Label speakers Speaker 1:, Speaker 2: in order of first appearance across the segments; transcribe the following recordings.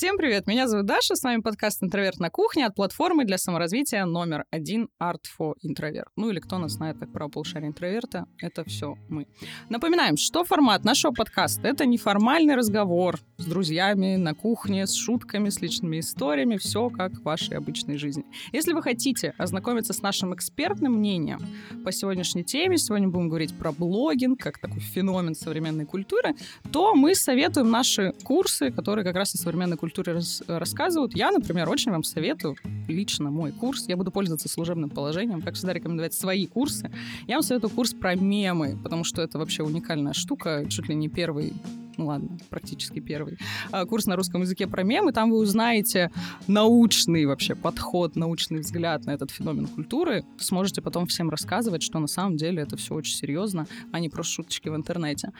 Speaker 1: Всем привет, меня зовут Даша, с вами подкаст «Интроверт на кухне» от платформы для саморазвития номер один Art for Introvert. Ну или кто нас знает как право полушария интроверта, это все мы. Напоминаем, что формат нашего подкаста — это неформальный разговор с друзьями на кухне, с шутками, с личными историями, все как в вашей обычной жизни. Если вы хотите ознакомиться с нашим экспертным мнением по сегодняшней теме, сегодня будем говорить про блогинг, как такой феномен современной культуры, то мы советуем наши курсы, которые как раз о современной культуре рас рассказывают. Я, например, очень вам советую лично мой курс. Я буду пользоваться служебным положением, как всегда рекомендовать свои курсы. Я вам советую курс про мемы, потому что это вообще уникальная штука, чуть ли не первый ну ладно, практически первый, а, курс на русском языке про мемы. Там вы узнаете научный вообще подход, научный взгляд на этот феномен культуры. Сможете потом всем рассказывать, что на самом деле это все очень серьезно, а не просто шуточки в интернете.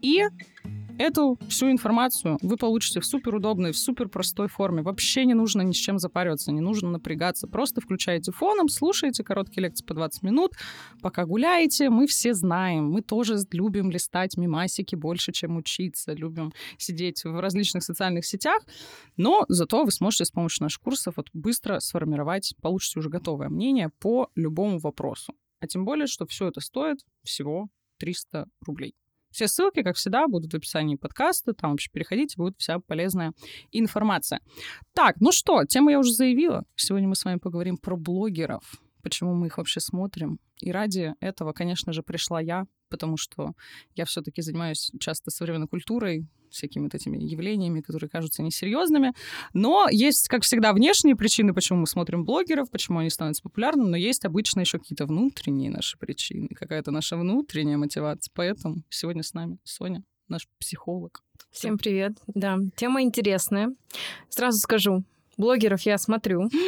Speaker 1: И Эту всю информацию вы получите в супер удобной, в супер простой форме. Вообще не нужно ни с чем запариваться, не нужно напрягаться. Просто включаете фоном, слушаете короткие лекции по 20 минут, пока гуляете. Мы все знаем, мы тоже любим листать мимасики больше, чем учиться, любим сидеть в различных социальных сетях, но зато вы сможете с помощью наших курсов вот быстро сформировать, получите уже готовое мнение по любому вопросу. А тем более, что все это стоит всего 300 рублей. Все ссылки, как всегда, будут в описании подкаста. Там вообще переходите, будет вся полезная информация. Так, ну что, тему я уже заявила. Сегодня мы с вами поговорим про блогеров. Почему мы их вообще смотрим. И ради этого, конечно же, пришла я, потому что я все-таки занимаюсь часто современной культурой, всякими вот этими явлениями, которые кажутся несерьезными. Но есть, как всегда, внешние причины, почему мы смотрим блогеров, почему они становятся популярными, но есть обычно еще какие-то внутренние наши причины, какая-то наша внутренняя мотивация. Поэтому сегодня с нами Соня, наш психолог.
Speaker 2: Всем привет. Да, тема интересная. Сразу скажу, блогеров я смотрю.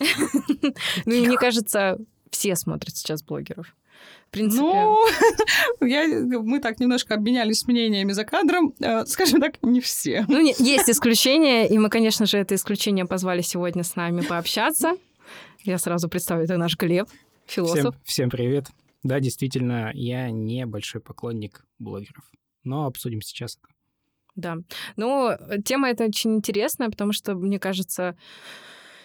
Speaker 2: Ну мне кажется, все смотрят сейчас блогеров.
Speaker 1: В принципе... Ну, я, мы так немножко обменялись мнениями за кадром. Э, скажем так, не все.
Speaker 2: Ну, не, есть исключения, и мы, конечно же, это исключение позвали сегодня с нами пообщаться. Я сразу представлю, это наш Глеб, философ.
Speaker 3: Всем, всем привет. Да, действительно, я не большой поклонник блогеров, но обсудим сейчас это.
Speaker 2: Да. Ну, тема эта очень интересная, потому что, мне кажется,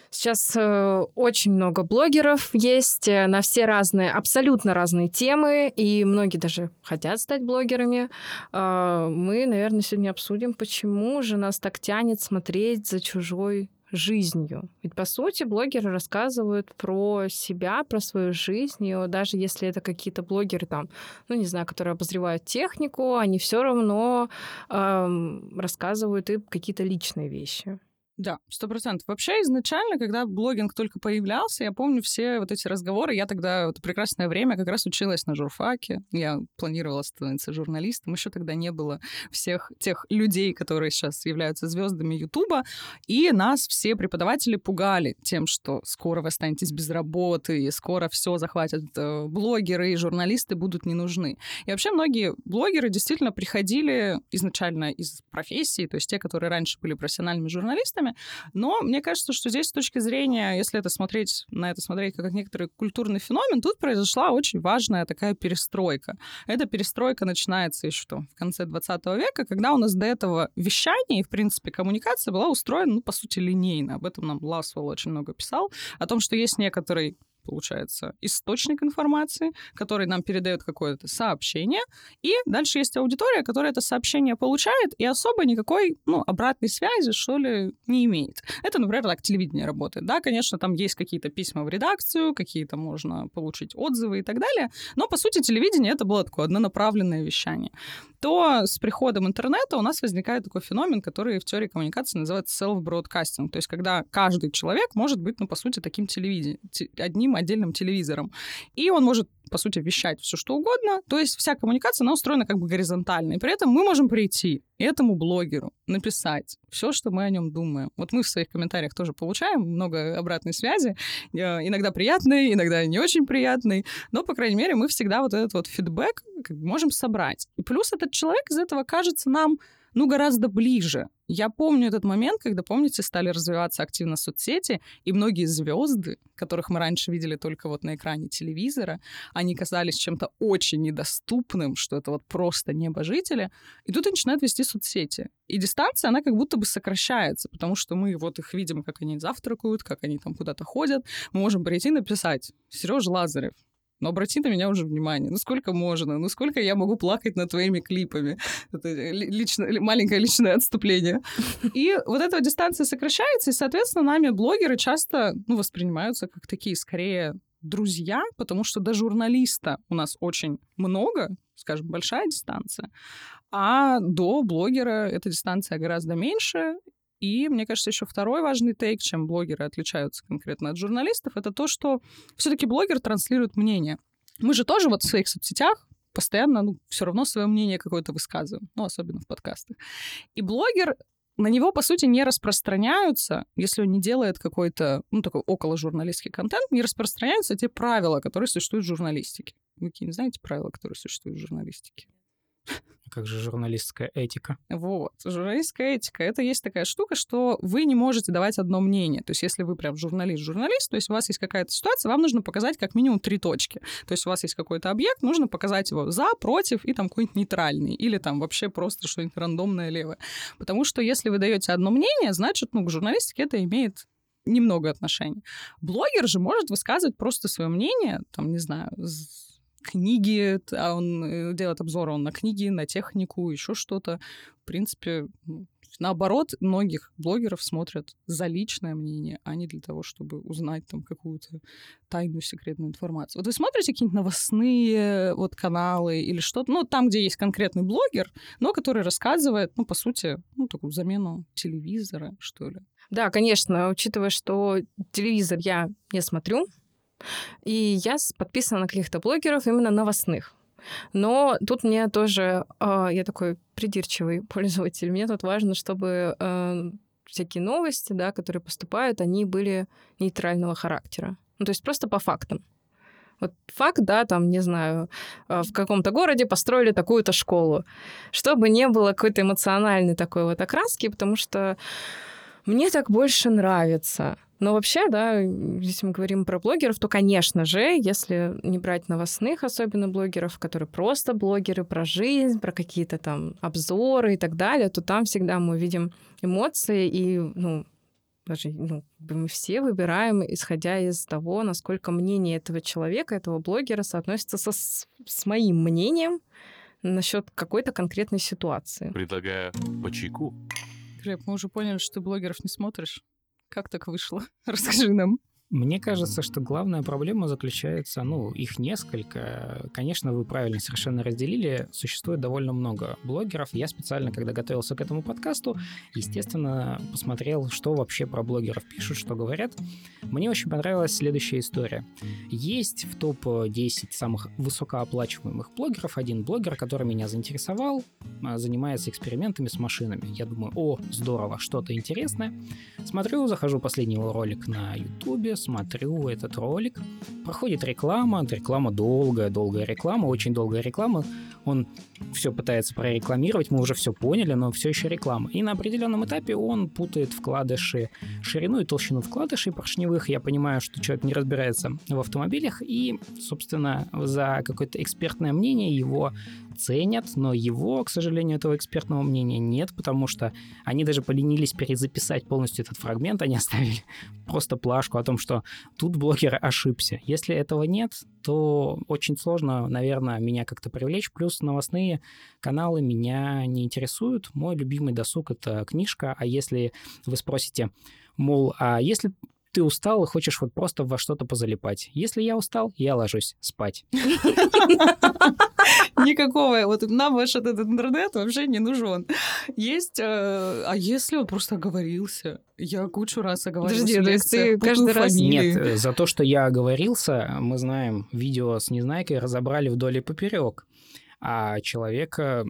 Speaker 2: Сейчас э, очень много блогеров есть э, на все разные, абсолютно разные темы, и многие даже хотят стать блогерами. Э, мы, наверное, сегодня обсудим, почему же нас так тянет смотреть за чужой жизнью. Ведь, по сути, блогеры рассказывают про себя, про свою жизнь, и даже если это какие-то блогеры там, ну, не знаю, которые обозревают технику, они все равно эм, рассказывают и какие-то личные вещи.
Speaker 1: Да, сто процентов. Вообще изначально, когда блогинг только появлялся, я помню все вот эти разговоры. Я тогда в прекрасное время как раз училась на журфаке. Я планировала становиться журналистом. Еще тогда не было всех тех людей, которые сейчас являются звездами Ютуба. И нас все преподаватели пугали тем, что скоро вы останетесь без работы, и скоро все захватят э, блогеры, и журналисты будут не нужны. И вообще многие блогеры действительно приходили изначально из профессии, то есть те, которые раньше были профессиональными журналистами, вещами. Но мне кажется, что здесь с точки зрения, если это смотреть, на это смотреть как некоторый культурный феномен, тут произошла очень важная такая перестройка. Эта перестройка начинается еще что, в конце 20 века, когда у нас до этого вещание и, в принципе, коммуникация была устроена, ну, по сути, линейно. Об этом нам Ласвелл очень много писал, о том, что есть некоторый получается, источник информации, который нам передает какое-то сообщение, и дальше есть аудитория, которая это сообщение получает и особо никакой, ну, обратной связи, что ли, не имеет. Это, например, так телевидение работает. Да, конечно, там есть какие-то письма в редакцию, какие-то можно получить отзывы и так далее, но, по сути, телевидение — это было такое однонаправленное вещание. То с приходом интернета у нас возникает такой феномен, который в теории коммуникации называется self-broadcasting, то есть когда каждый человек может быть, ну, по сути, таким телевидением, одним отдельным телевизором. И он может, по сути, вещать все что угодно. То есть вся коммуникация, она устроена как бы горизонтально. И при этом мы можем прийти этому блогеру, написать все, что мы о нем думаем. Вот мы в своих комментариях тоже получаем много обратной связи, э, иногда приятной, иногда не очень приятной, но, по крайней мере, мы всегда вот этот вот фидбэк можем собрать. И плюс этот человек из этого кажется нам ну, гораздо ближе. Я помню этот момент, когда, помните, стали развиваться активно соцсети, и многие звезды, которых мы раньше видели только вот на экране телевизора, они казались чем-то очень недоступным, что это вот просто небожители. И тут они начинают вести соцсети. И дистанция, она как будто бы сокращается, потому что мы вот их видим, как они завтракают, как они там куда-то ходят. Мы можем прийти и написать «Сережа Лазарев, но обрати на меня уже внимание. Ну сколько можно? Ну сколько я могу плакать над твоими клипами? Это лично, маленькое личное отступление. И вот эта дистанция сокращается, и, соответственно, нами блогеры часто ну, воспринимаются как такие скорее друзья, потому что до журналиста у нас очень много, скажем, большая дистанция, а до блогера эта дистанция гораздо меньше, и, мне кажется, еще второй важный тейк, чем блогеры отличаются конкретно от журналистов, это то, что все-таки блогер транслирует мнение. Мы же тоже вот в своих соцсетях постоянно, ну, все равно свое мнение какое-то высказываем, ну, особенно в подкастах. И блогер на него, по сути, не распространяются, если он не делает какой-то, ну, такой около журналистский контент, не распространяются те правила, которые существуют в журналистике. Вы не знаете правила, которые существуют в журналистике?
Speaker 3: Как же журналистская этика?
Speaker 1: Вот. Журналистская этика — это есть такая штука, что вы не можете давать одно мнение. То есть если вы прям журналист-журналист, то есть у вас есть какая-то ситуация, вам нужно показать как минимум три точки. То есть у вас есть какой-то объект, нужно показать его за, против и там какой-нибудь нейтральный. Или там вообще просто что-нибудь рандомное левое. Потому что если вы даете одно мнение, значит, ну, к журналистике это имеет немного отношений. Блогер же может высказывать просто свое мнение, там, не знаю, книги, а он э, делает обзоры он на книги, на технику, еще что-то. В принципе, ну, наоборот, многих блогеров смотрят за личное мнение, а не для того, чтобы узнать там какую-то тайную секретную информацию. Вот вы смотрите какие-нибудь новостные вот каналы или что-то, ну, там, где есть конкретный блогер, но который рассказывает, ну, по сути, ну, такую замену телевизора, что ли.
Speaker 2: Да, конечно, учитывая, что телевизор я не смотрю, и я подписана на каких-то блогеров именно новостных. Но тут мне тоже, э, я такой придирчивый пользователь, мне тут важно, чтобы э, всякие новости, да, которые поступают, они были нейтрального характера. Ну, то есть просто по фактам. Вот факт, да, там, не знаю, а, в каком-то городе построили такую-то школу. Чтобы не было какой-то эмоциональной такой вот окраски, потому что мне так больше нравится. Но вообще, да, если мы говорим про блогеров, то, конечно же, если не брать новостных, особенно блогеров, которые просто блогеры про жизнь, про какие-то там обзоры и так далее, то там всегда мы видим эмоции и, ну, даже ну, мы все выбираем, исходя из того, насколько мнение этого человека, этого блогера соотносится со, с моим мнением насчет какой-то конкретной ситуации.
Speaker 4: Предлагаю по чайку.
Speaker 1: Глеб, мы уже поняли, что ты блогеров не смотришь. Как так вышло? Расскажи нам.
Speaker 3: Мне кажется, что главная проблема заключается, ну, их несколько. Конечно, вы правильно совершенно разделили. Существует довольно много блогеров. Я специально, когда готовился к этому подкасту, естественно, посмотрел, что вообще про блогеров пишут, что говорят. Мне очень понравилась следующая история. Есть в топ-10 самых высокооплачиваемых блогеров один блогер, который меня заинтересовал, а, занимается экспериментами с машинами. Я думаю, о, здорово, что-то интересное. Смотрю, захожу последний его ролик на YouTube, смотрю этот ролик, проходит реклама, реклама долгая, долгая реклама, очень долгая реклама. Он все пытается прорекламировать, мы уже все поняли, но все еще реклама. И на определенном этапе он путает вкладыши, ширину и толщину вкладышей поршневых. Я понимаю, что человек не разбирается в автомобилях, и, собственно, за какое-то экспертное мнение его ценят, но его, к сожалению, этого экспертного мнения нет, потому что они даже поленились перезаписать полностью этот фрагмент, они оставили просто плашку о том, что тут блогер ошибся. Если этого нет, то очень сложно, наверное, меня как-то привлечь. Плюс новостные каналы меня не интересуют. Мой любимый досуг — это книжка, а если вы спросите, мол, а если ты устал и хочешь вот просто во что-то позалипать. Если я устал, я ложусь спать.
Speaker 1: Никакого, вот нам ваш этот интернет вообще не нужен. Есть, э, а если он просто оговорился? Я кучу раз оговорился.
Speaker 2: Подожди, то есть ты каждый раз...
Speaker 3: Нет, э, за то, что я оговорился, мы знаем, видео с Незнайкой разобрали вдоль и поперек. А человека,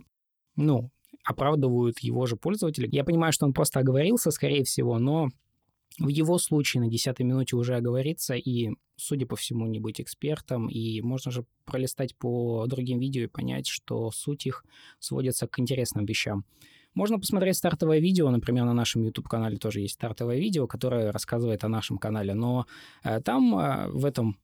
Speaker 3: ну, оправдывают его же пользователи. Я понимаю, что он просто оговорился, скорее всего, но в его случае на десятой минуте уже оговориться и, судя по всему, не быть экспертом, и можно же пролистать по другим видео и понять, что суть их сводится к интересным вещам. Можно посмотреть стартовое видео, например, на нашем YouTube-канале тоже есть стартовое видео, которое рассказывает о нашем канале, но э, там э, в этом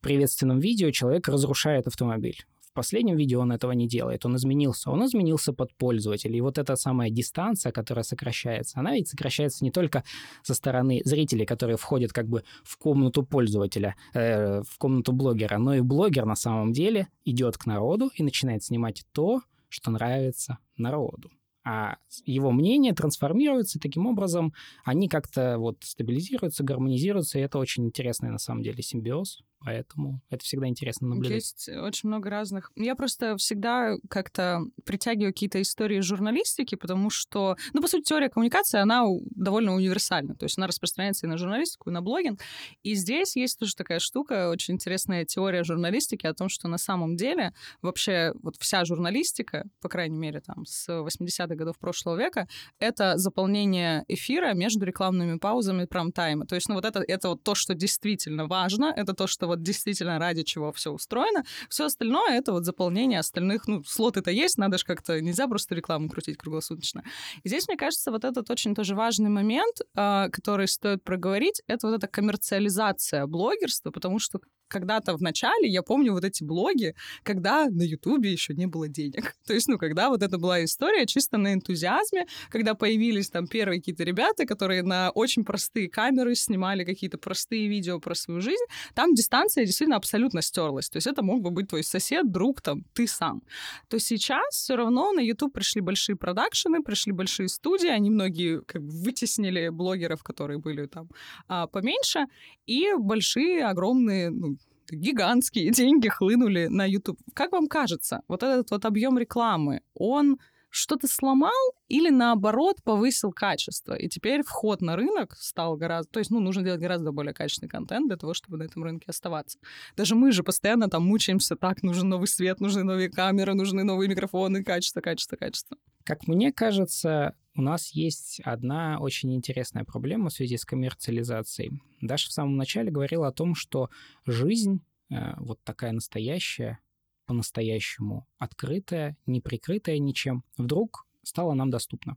Speaker 3: приветственном видео человек разрушает автомобиль последнем видео он этого не делает, он изменился. Он изменился под пользователя. И вот эта самая дистанция, которая сокращается, она ведь сокращается не только со стороны зрителей, которые входят как бы в комнату пользователя, э, в комнату блогера, но и блогер на самом деле идет к народу и начинает снимать то, что нравится народу а его мнение трансформируется, таким образом они как-то вот стабилизируются, гармонизируются, и это очень интересный на самом деле симбиоз, поэтому это всегда интересно наблюдать.
Speaker 1: Есть очень много разных. Я просто всегда как-то притягиваю какие-то истории журналистики, потому что, ну, по сути, теория коммуникации, она довольно универсальна, то есть она распространяется и на журналистику, и на блогинг, и здесь есть тоже такая штука, очень интересная теория журналистики о том, что на самом деле вообще вот вся журналистика, по крайней мере, там, с 80-х годов прошлого века, это заполнение эфира между рекламными паузами прайм-тайма. То есть, ну, вот это, это вот то, что действительно важно, это то, что вот действительно ради чего все устроено. Все остальное — это вот заполнение остальных, ну, слоты-то есть, надо же как-то, нельзя просто рекламу крутить круглосуточно. И здесь, мне кажется, вот этот очень тоже важный момент, а, который стоит проговорить, это вот эта коммерциализация блогерства, потому что когда-то в начале, я помню вот эти блоги, когда на Ютубе еще не было денег. То есть, ну, когда вот это была история чисто на энтузиазме, когда появились там первые какие-то ребята, которые на очень простые камеры снимали какие-то простые видео про свою жизнь, там дистанция действительно абсолютно стерлась. То есть это мог бы быть твой сосед, друг, там, ты сам. То сейчас все равно на YouTube пришли большие продакшены, пришли большие студии, они многие как бы вытеснили блогеров, которые были там а, поменьше, и большие, огромные, ну, гигантские деньги хлынули на YouTube. Как вам кажется, вот этот вот объем рекламы, он что-то сломал или наоборот повысил качество. И теперь вход на рынок стал гораздо... То есть, ну, нужно делать гораздо более качественный контент для того, чтобы на этом рынке оставаться. Даже мы же постоянно там мучаемся, так, нужен новый свет, нужны новые камеры, нужны новые микрофоны, качество, качество, качество.
Speaker 3: Как мне кажется, у нас есть одна очень интересная проблема в связи с коммерциализацией. Даша в самом начале говорила о том, что жизнь, э, вот такая настоящая, по-настоящему открытая, не прикрытая ничем, вдруг стала нам доступна.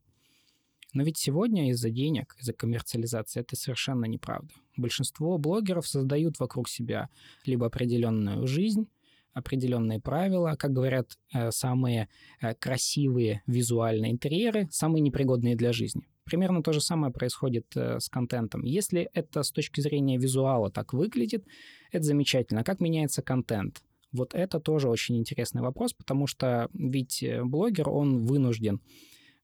Speaker 3: Но ведь сегодня из-за денег, из-за коммерциализации это совершенно неправда. Большинство блогеров создают вокруг себя либо определенную жизнь, определенные правила, как говорят, э, самые э, красивые визуальные интерьеры, самые непригодные для жизни. Примерно то же самое происходит э, с контентом. Если это с точки зрения визуала так выглядит, это замечательно. А как меняется контент? Вот это тоже очень интересный вопрос, потому что ведь блогер, он вынужден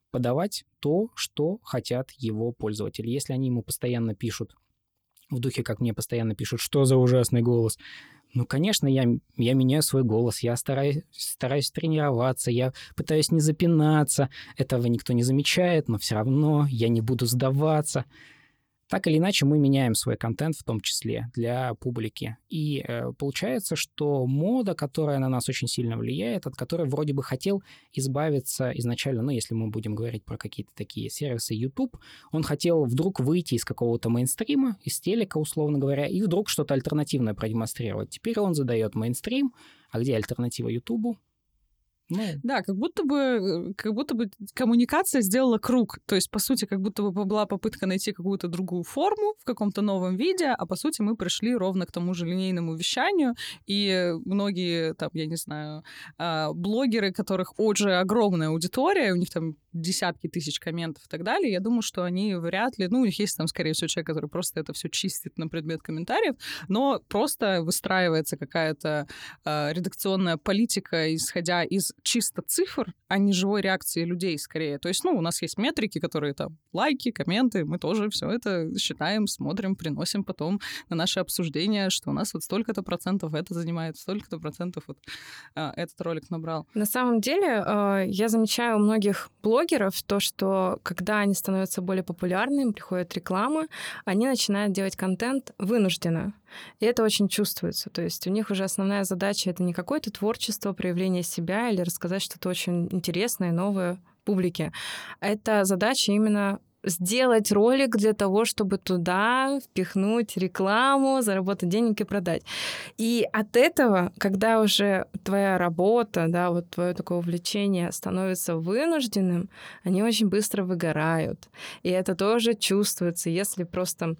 Speaker 3: подавать то, что хотят его пользователи. Если они ему постоянно пишут в духе, как мне постоянно пишут, что за ужасный голос, ну, конечно, я, я меняю свой голос, я стараюсь, стараюсь тренироваться, я пытаюсь не запинаться. Этого никто не замечает, но все равно я не буду сдаваться. Так или иначе, мы меняем свой контент в том числе для публики. И э, получается, что мода, которая на нас очень сильно влияет, от которой вроде бы хотел избавиться изначально, ну, если мы будем говорить про какие-то такие сервисы YouTube, он хотел вдруг выйти из какого-то мейнстрима, из телека, условно говоря, и вдруг что-то альтернативное продемонстрировать. Теперь он задает мейнстрим, а где альтернатива YouTube?
Speaker 1: Ну. Да, как будто бы, э, как будто бы коммуникация сделала круг. То есть, по сути, как будто бы была попытка найти какую-то другую форму в каком-то новом виде, а по сути мы пришли ровно к тому же линейному вещанию. И многие, там, я не знаю, а, блогеры, которых уже огромная аудитория, у них там десятки тысяч комментов и так далее, я думаю, что они вряд ли, ну, у них есть там, скорее всего, человек, который просто это все чистит на предмет комментариев, но просто выстраивается какая-то э, редакционная политика, исходя из чисто цифр, а не живой реакции людей скорее. То есть, ну, у нас есть метрики, которые там лайки, комменты, мы тоже все это считаем, смотрим, приносим потом на наше обсуждение, что у нас вот столько-то процентов это занимает, столько-то процентов вот э, этот ролик набрал.
Speaker 2: На самом деле, э, я замечаю у многих блогеров то, что когда они становятся более популярными, приходят рекламы, они начинают делать контент вынужденно. И это очень чувствуется. То есть у них уже основная задача — это не какое-то творчество, проявление себя или рассказать что-то очень интересное, новое публике. Это задача именно сделать ролик для того, чтобы туда впихнуть рекламу, заработать денег и продать. И от этого, когда уже твоя работа, да, вот твое такое увлечение становится вынужденным, они очень быстро выгорают. И это тоже чувствуется, если просто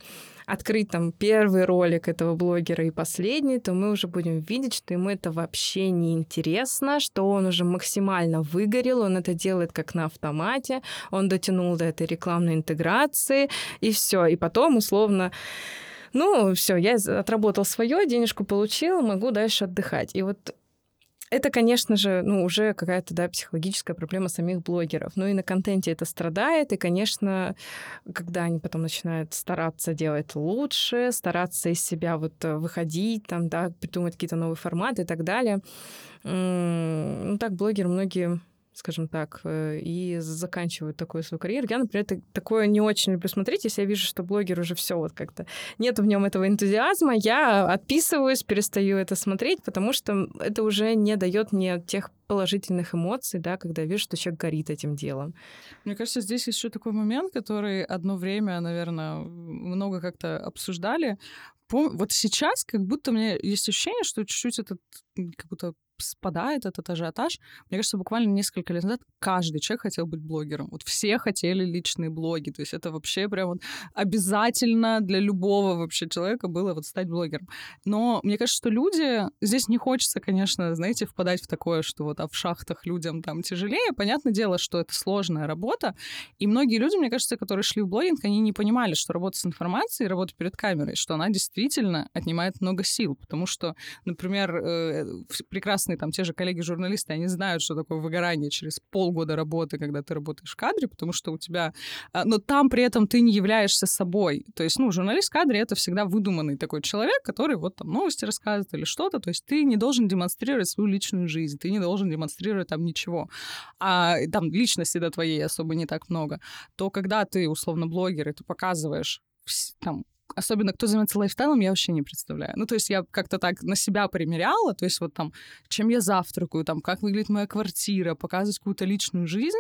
Speaker 2: открыть там первый ролик этого блогера и последний, то мы уже будем видеть, что ему это вообще не интересно, что он уже максимально выгорел, он это делает как на автомате, он дотянул до этой рекламной интеграции, и все. И потом, условно, ну, все, я отработал свое, денежку получил, могу дальше отдыхать. И вот это, конечно же, ну, уже какая-то, да, психологическая проблема самих блогеров. Ну и на контенте это страдает, и, конечно, когда они потом начинают стараться делать лучше, стараться из себя вот э, выходить, там, да, придумать какие-то новые форматы и так далее, ну, так блогеры многие скажем так, э, и заканчивают такую свою карьеру. Я, например, такое не очень люблю смотреть, если я вижу, что блогер уже все вот как-то нет в нем этого энтузиазма, я отписываюсь, перестаю это смотреть, потому что это уже не дает мне тех положительных эмоций, да, когда я вижу, что человек горит этим делом.
Speaker 1: Мне кажется, здесь еще такой момент, который одно время, наверное, много как-то обсуждали. Вот сейчас как будто у меня есть ощущение, что чуть-чуть этот как будто спадает этот ажиотаж. Мне кажется, буквально несколько лет назад каждый человек хотел быть блогером. Вот все хотели личные блоги. То есть это вообще прям вот обязательно для любого вообще человека было вот стать блогером. Но мне кажется, что люди... Здесь не хочется, конечно, знаете, впадать в такое, что вот а в шахтах людям там тяжелее. Понятное дело, что это сложная работа. И многие люди, мне кажется, которые шли в блогинг, они не понимали, что работа с информацией, работа перед камерой, что она действительно отнимает много сил. Потому что, например, э, прекрасно прекрасные там те же коллеги-журналисты, они знают, что такое выгорание через полгода работы, когда ты работаешь в кадре, потому что у тебя... А, но там при этом ты не являешься собой. То есть, ну, журналист в кадре — это всегда выдуманный такой человек, который вот там новости рассказывает или что-то. То есть ты не должен демонстрировать свою личную жизнь, ты не должен демонстрировать там ничего. А там личности до твоей особо не так много. То когда ты, условно, блогер, и ты показываешь там особенно кто занимается лайфстайлом, я вообще не представляю. Ну, то есть я как-то так на себя примеряла, то есть вот там, чем я завтракаю, там, как выглядит моя квартира, показывать какую-то личную жизнь.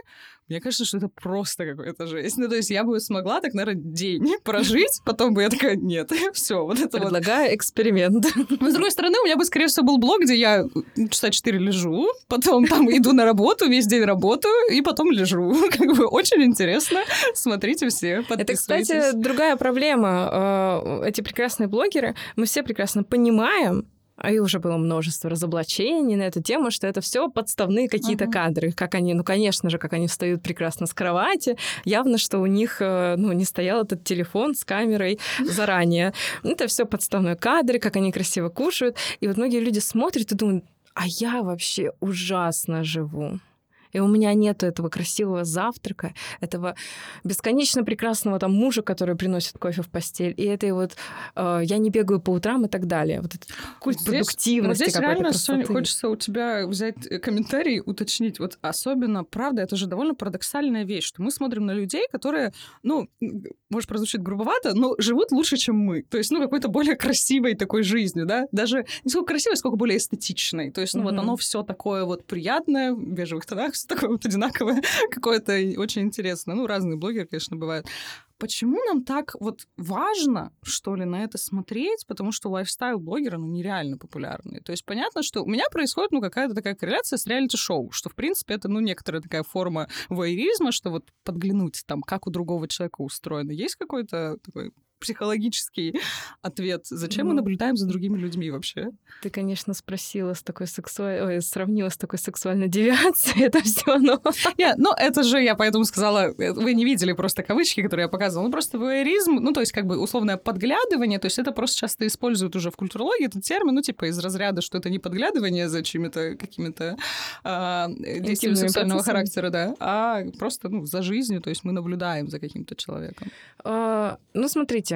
Speaker 1: Мне кажется, что это просто какая-то жесть. Ну, то есть я бы смогла так, наверное, день прожить, потом бы я такая, нет, все, вот это
Speaker 2: Предлагаю вот. эксперимент.
Speaker 1: Но, с другой стороны, у меня бы, скорее всего, был блог, где я часа четыре лежу, потом там иду на работу, весь день работаю, и потом лежу. Как бы очень интересно. Смотрите все,
Speaker 2: Это, кстати, другая проблема Э, эти прекрасные блогеры, мы все прекрасно понимаем, а и уже было множество разоблачений на эту тему, что это все подставные какие-то uh-huh. кадры. Как они, ну, конечно же, как они встают прекрасно с кровати. Явно, что у них, э, ну, не стоял этот телефон с камерой заранее. Это все подставные кадры, как они красиво кушают. И вот многие люди смотрят и думают, а я вообще ужасно живу и у меня нет этого красивого завтрака, этого бесконечно прекрасного там мужа, который приносит кофе в постель, и этой вот э, я не бегаю по утрам и так далее. Вот этот культ здесь, продуктивности
Speaker 1: вот здесь реально, Соня, хочется у тебя взять э, комментарий, уточнить. Вот особенно, правда, это же довольно парадоксальная вещь, что мы смотрим на людей, которые, ну, может, прозвучит грубовато, но живут лучше, чем мы. То есть, ну, какой-то более красивой такой жизнью, да? Даже не сколько красивой, сколько более эстетичной. То есть, ну, mm-hmm. вот оно все такое вот приятное, в бежевых тонах, такое вот одинаковое, какое-то очень интересное. Ну, разные блогеры, конечно, бывают. Почему нам так вот важно, что ли, на это смотреть? Потому что лайфстайл-блогеры, ну, нереально популярные. То есть понятно, что у меня происходит, ну, какая-то такая корреляция с реалити-шоу, что, в принципе, это, ну, некоторая такая форма воеризма, что вот подглянуть там, как у другого человека устроено. Есть какой-то такой психологический ответ. Зачем ну, мы наблюдаем за другими людьми вообще?
Speaker 2: Ты, конечно, спросила с такой сексуальной... сравнила с такой сексуальной девиацией это все, но...
Speaker 1: Нет, ну это же я поэтому сказала... Э, вы не видели просто кавычки, которые я показывала. Ну просто воеризм, ну то есть как бы условное подглядывание, то есть это просто часто используют уже в культурологии этот термин, ну типа из разряда, что это не подглядывание за чьими-то какими-то э, действиями сексуального процессами. характера, да, а просто ну, за жизнью, то есть мы наблюдаем за каким-то человеком.
Speaker 2: А, ну смотрите,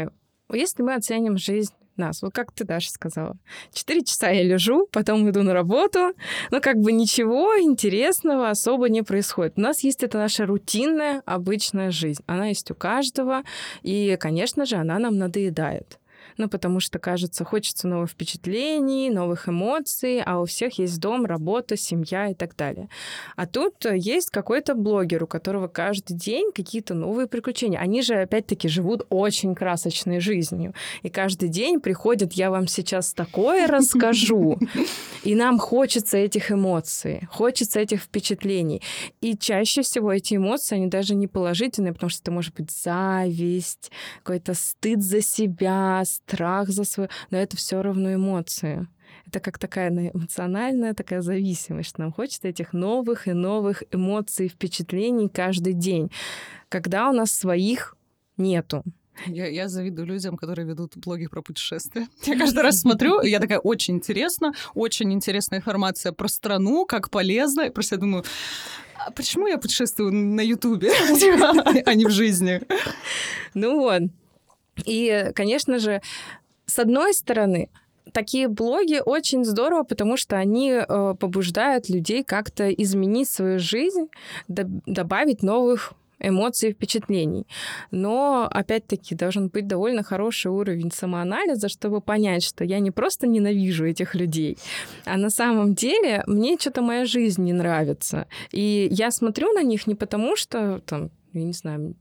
Speaker 2: если мы оценим жизнь нас, вот как ты, Даша, сказала, четыре часа я лежу, потом иду на работу, но как бы ничего интересного особо не происходит. У нас есть это наша рутинная, обычная жизнь. Она есть у каждого, и, конечно же, она нам надоедает. Ну, потому что, кажется, хочется новых впечатлений, новых эмоций, а у всех есть дом, работа, семья и так далее. А тут есть какой-то блогер, у которого каждый день какие-то новые приключения. Они же, опять-таки, живут очень красочной жизнью. И каждый день приходят, я вам сейчас такое расскажу. И нам хочется этих эмоций, хочется этих впечатлений. И чаще всего эти эмоции, они даже не положительные, потому что это может быть зависть, какой-то стыд за себя, страх за свою... Но это все равно эмоции. Это как такая эмоциональная такая зависимость. Нам хочется этих новых и новых эмоций, впечатлений каждый день, когда у нас своих нету.
Speaker 1: Я, я завидую людям, которые ведут блоги про путешествия. Я каждый раз смотрю, я такая, очень интересно, очень интересная информация про страну, как полезно. И просто я думаю, а почему я путешествую на Ютубе, а не в жизни?
Speaker 2: Ну вот. И, конечно же, с одной стороны, такие блоги очень здорово, потому что они э, побуждают людей как-то изменить свою жизнь, добавить новых эмоций и впечатлений. Но, опять-таки, должен быть довольно хороший уровень самоанализа, чтобы понять, что я не просто ненавижу этих людей, а на самом деле мне что-то моя жизнь не нравится. И я смотрю на них не потому, что там, я не знаю,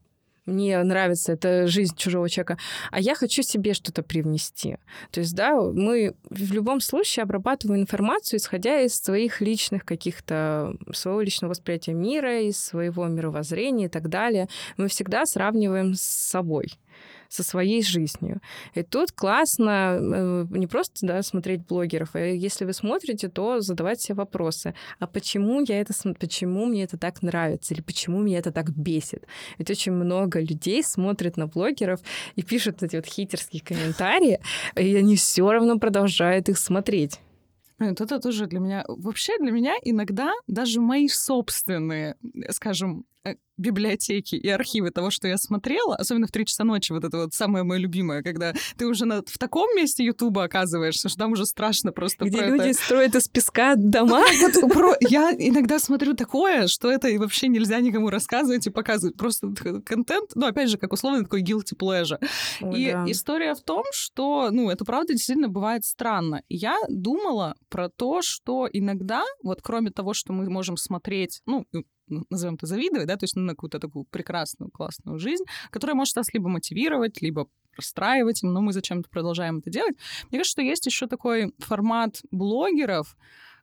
Speaker 2: мне нравится эта жизнь чужого человека, а я хочу себе что-то привнести. То есть, да, мы в любом случае обрабатываем информацию, исходя из своих личных каких-то, своего личного восприятия мира, из своего мировоззрения и так далее. Мы всегда сравниваем с собой со своей жизнью. И тут классно э, не просто да, смотреть блогеров, а если вы смотрите, то задавать себе вопросы. А почему я это почему мне это так нравится? Или почему меня это так бесит? Ведь очень много людей смотрят на блогеров и пишут эти вот хитерские комментарии, и они все равно продолжают их смотреть.
Speaker 1: Вот это тоже для меня... Вообще для меня иногда даже мои собственные, скажем, библиотеки и архивы того, что я смотрела, особенно в 3 часа ночи, вот это вот самое мое любимое, когда ты уже на, в таком месте Ютуба оказываешься, что там уже страшно просто
Speaker 2: Где люди это... строят из песка дома.
Speaker 1: Я иногда смотрю такое, что это вообще нельзя никому рассказывать и показывать. Просто контент, ну, опять же, как условно, такой guilty pleasure. И история в том, что, ну, это правда действительно бывает странно. Я думала про то, что иногда, вот кроме того, что мы можем смотреть, ну, назовем это завидовать, да, то есть на какую-то такую прекрасную, классную жизнь, которая может нас либо мотивировать, либо расстраивать, но мы зачем-то продолжаем это делать. Мне кажется, что есть еще такой формат блогеров,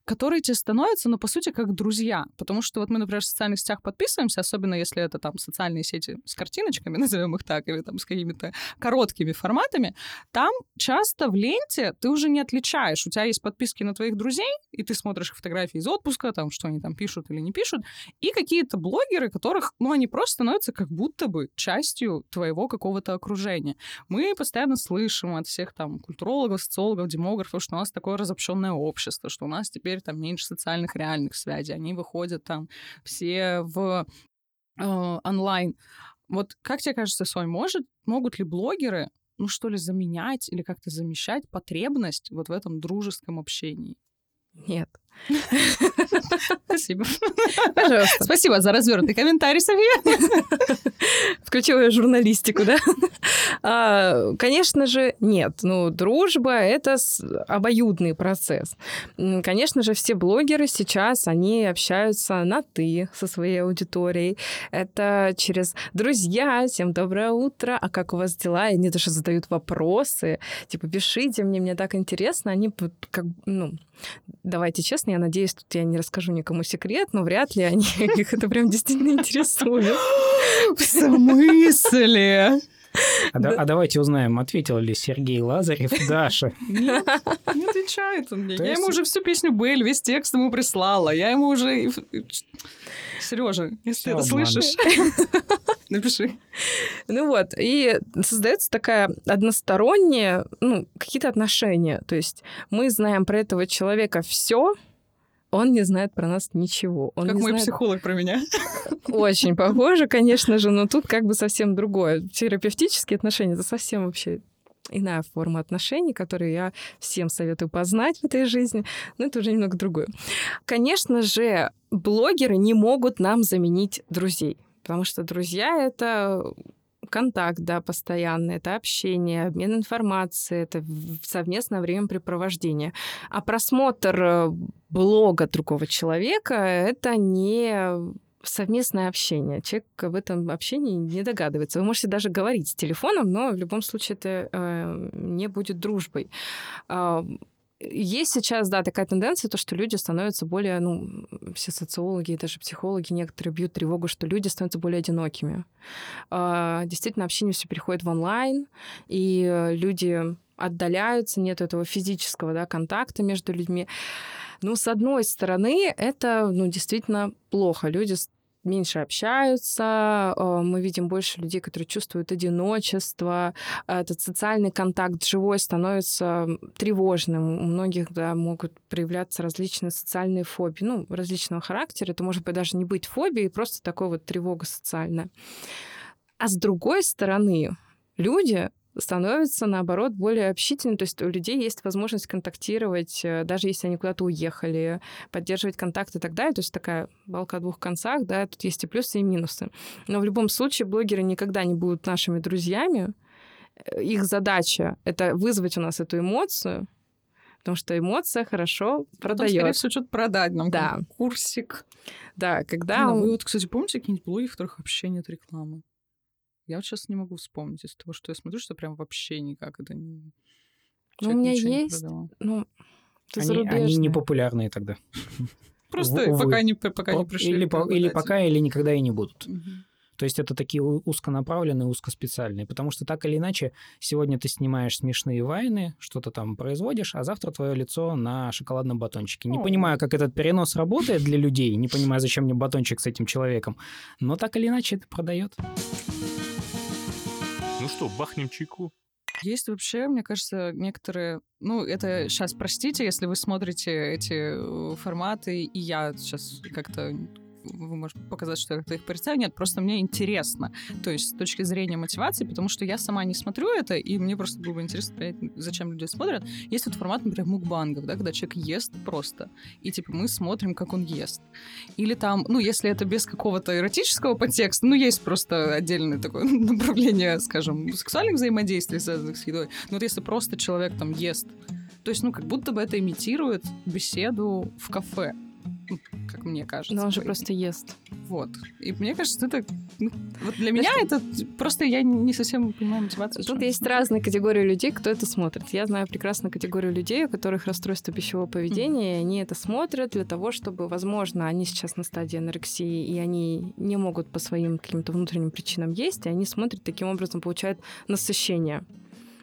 Speaker 1: которые тебе становятся, ну, по сути, как друзья. Потому что вот мы, например, в социальных сетях подписываемся, особенно если это там социальные сети с картиночками, назовем их так, или там с какими-то короткими форматами, там часто в ленте ты уже не отличаешь. У тебя есть подписки на твоих друзей, и ты смотришь фотографии из отпуска, там, что они там пишут или не пишут, и какие-то блогеры, которых, ну, они просто становятся как будто бы частью твоего какого-то окружения. Мы постоянно слышим от всех там культурологов, социологов, демографов, что у нас такое разобщенное общество, что у нас теперь теперь там меньше социальных реальных связей, они выходят там все в э, онлайн. Вот как тебе кажется, Сонь, может, могут ли блогеры, ну что ли, заменять или как-то замещать потребность вот в этом дружеском общении?
Speaker 2: Нет.
Speaker 1: Спасибо. Пожалуйста. Спасибо за развернутый комментарий, София.
Speaker 2: Включила журналистику, да? А, конечно же, нет. Ну, дружба — это обоюдный процесс. Конечно же, все блогеры сейчас, они общаются на «ты» со своей аудиторией. Это через «друзья», «всем доброе утро», «а как у вас дела?» И они даже задают вопросы, типа «пишите мне, мне так интересно». Они как, ну, давайте честно, я надеюсь, тут я не расскажу никому секрет, но вряд ли они их это прям действительно интересует.
Speaker 1: В смысле?
Speaker 3: А, да. а давайте узнаем, ответил ли Сергей Лазарев Даша.
Speaker 1: Нет, не отвечает он мне. То я есть... ему уже всю песню Бель, весь текст ему прислала. Я ему уже... Сережа, если ты это слышишь, напиши.
Speaker 2: Ну вот, и создается такая односторонняя, ну, какие-то отношения. То есть мы знаем про этого человека все, он не знает про нас ничего. Он
Speaker 1: как мой
Speaker 2: знает...
Speaker 1: психолог про меня.
Speaker 2: Очень похоже, конечно же, но тут как бы совсем другое. Терапевтические отношения — это совсем вообще иная форма отношений, которую я всем советую познать в этой жизни, но это уже немного другое. Конечно же, блогеры не могут нам заменить друзей, потому что друзья — это контакт, да, постоянный, это общение, обмен информацией, это совместное времяпрепровождение. А просмотр э, блога другого человека — это не совместное общение. Человек в этом общении не догадывается. Вы можете даже говорить с телефоном, но в любом случае это э, не будет дружбой. Э, есть сейчас, да, такая тенденция, то, что люди становятся более, ну, все социологи и даже психологи некоторые бьют тревогу, что люди становятся более одинокими. Э, действительно, общение все переходит в онлайн, и люди отдаляются, нет этого физического да, контакта между людьми. Ну, с одной стороны, это ну, действительно плохо. Люди меньше общаются, э, мы видим больше людей, которые чувствуют одиночество, этот социальный контакт живой становится тревожным. У многих да, могут проявляться различные социальные фобии, ну, различного характера. Это может быть даже не быть фобией, просто такой вот тревога социальная. А с другой стороны, люди становятся, наоборот, более общительными. То есть у людей есть возможность контактировать, э, даже если они куда-то уехали, поддерживать контакты и так далее. То есть такая балка о двух концах, да, тут есть и плюсы, и минусы. Но в любом случае блогеры никогда не будут нашими друзьями. Э, их задача — это вызвать у нас эту эмоцию, потому что эмоция хорошо продает.
Speaker 1: скорее всего, что-то продать нам.
Speaker 2: Да.
Speaker 1: Курсик.
Speaker 2: Да, когда...
Speaker 1: Блин, а вы вот, кстати, помните какие-нибудь блоги, в которых вообще нет рекламы? Я вот сейчас не могу вспомнить из того, что я смотрю, что прям вообще никак это не...
Speaker 2: Ну, у меня есть, ну,
Speaker 3: они, они не популярные тогда.
Speaker 1: Просто Увы. пока не, пока не пришли.
Speaker 3: Или, по, или пока, или никогда и не будут. Угу. То есть это такие узконаправленные, узкоспециальные. Потому что так или иначе, сегодня ты снимаешь смешные вайны, что-то там производишь, а завтра твое лицо на шоколадном батончике. Не О. понимаю, как этот перенос работает для людей, не понимаю, зачем мне батончик с этим человеком, но так или иначе это продает.
Speaker 4: Что, бахнем чайку?
Speaker 1: Есть вообще, мне кажется, некоторые... Ну, это сейчас, простите, если вы смотрите эти э, форматы, и я сейчас как-то вы можете показать, что как-то их порицаю. Нет, просто мне интересно. То есть с точки зрения мотивации, потому что я сама не смотрю это, и мне просто было бы интересно понять, зачем люди смотрят. Есть вот формат, например, мукбангов, да, когда человек ест просто, и типа мы смотрим, как он ест. Или там, ну, если это без какого-то эротического подтекста, ну, есть просто отдельное такое направление, скажем, сексуальных взаимодействий, связанных с едой. Но вот если просто человек там ест, то есть, ну, как будто бы это имитирует беседу в кафе как мне кажется.
Speaker 2: Но он же просто ест.
Speaker 1: Вот. И мне кажется, это... Ну, вот для меня это... Просто я не совсем понимаю мотивацию.
Speaker 2: Тут есть разные категории людей, кто это смотрит. Я знаю прекрасно категорию людей, у которых расстройство пищевого поведения, и они это смотрят для того, чтобы, возможно, они сейчас на стадии анорексии, и они не могут по своим каким-то внутренним причинам есть, и они смотрят, таким образом получают насыщение.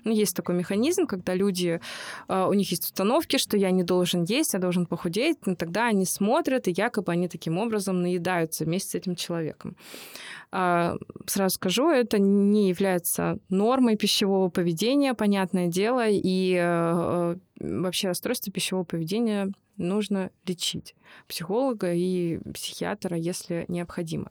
Speaker 2: Ну, есть такой механизм, когда люди, а, у них есть установки, что я не должен есть, я должен похудеть, но тогда они смотрят, и якобы они таким образом наедаются вместе с этим человеком. А, сразу скажу, это не является нормой пищевого поведения, понятное дело, и а, вообще расстройство пищевого поведения нужно лечить психолога и психиатра, если необходимо.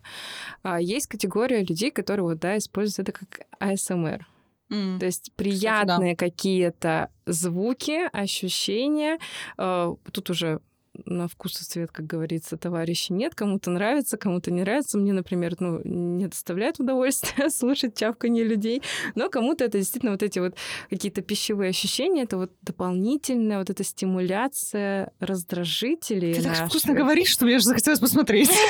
Speaker 2: Есть категория людей, которые вот, да, используют это как АСМР. Mm. То есть приятные да. какие-то звуки, ощущения. Э, тут уже на вкус и цвет, как говорится, товарищи нет. Кому-то нравится, кому-то не нравится. Мне, например, ну, не доставляет удовольствия слушать чавканье людей, но кому-то это действительно вот эти вот какие-то пищевые ощущения, это вот дополнительная вот эта стимуляция раздражителей.
Speaker 1: Ты так вкусно говоришь, что мне же захотелось посмотреть.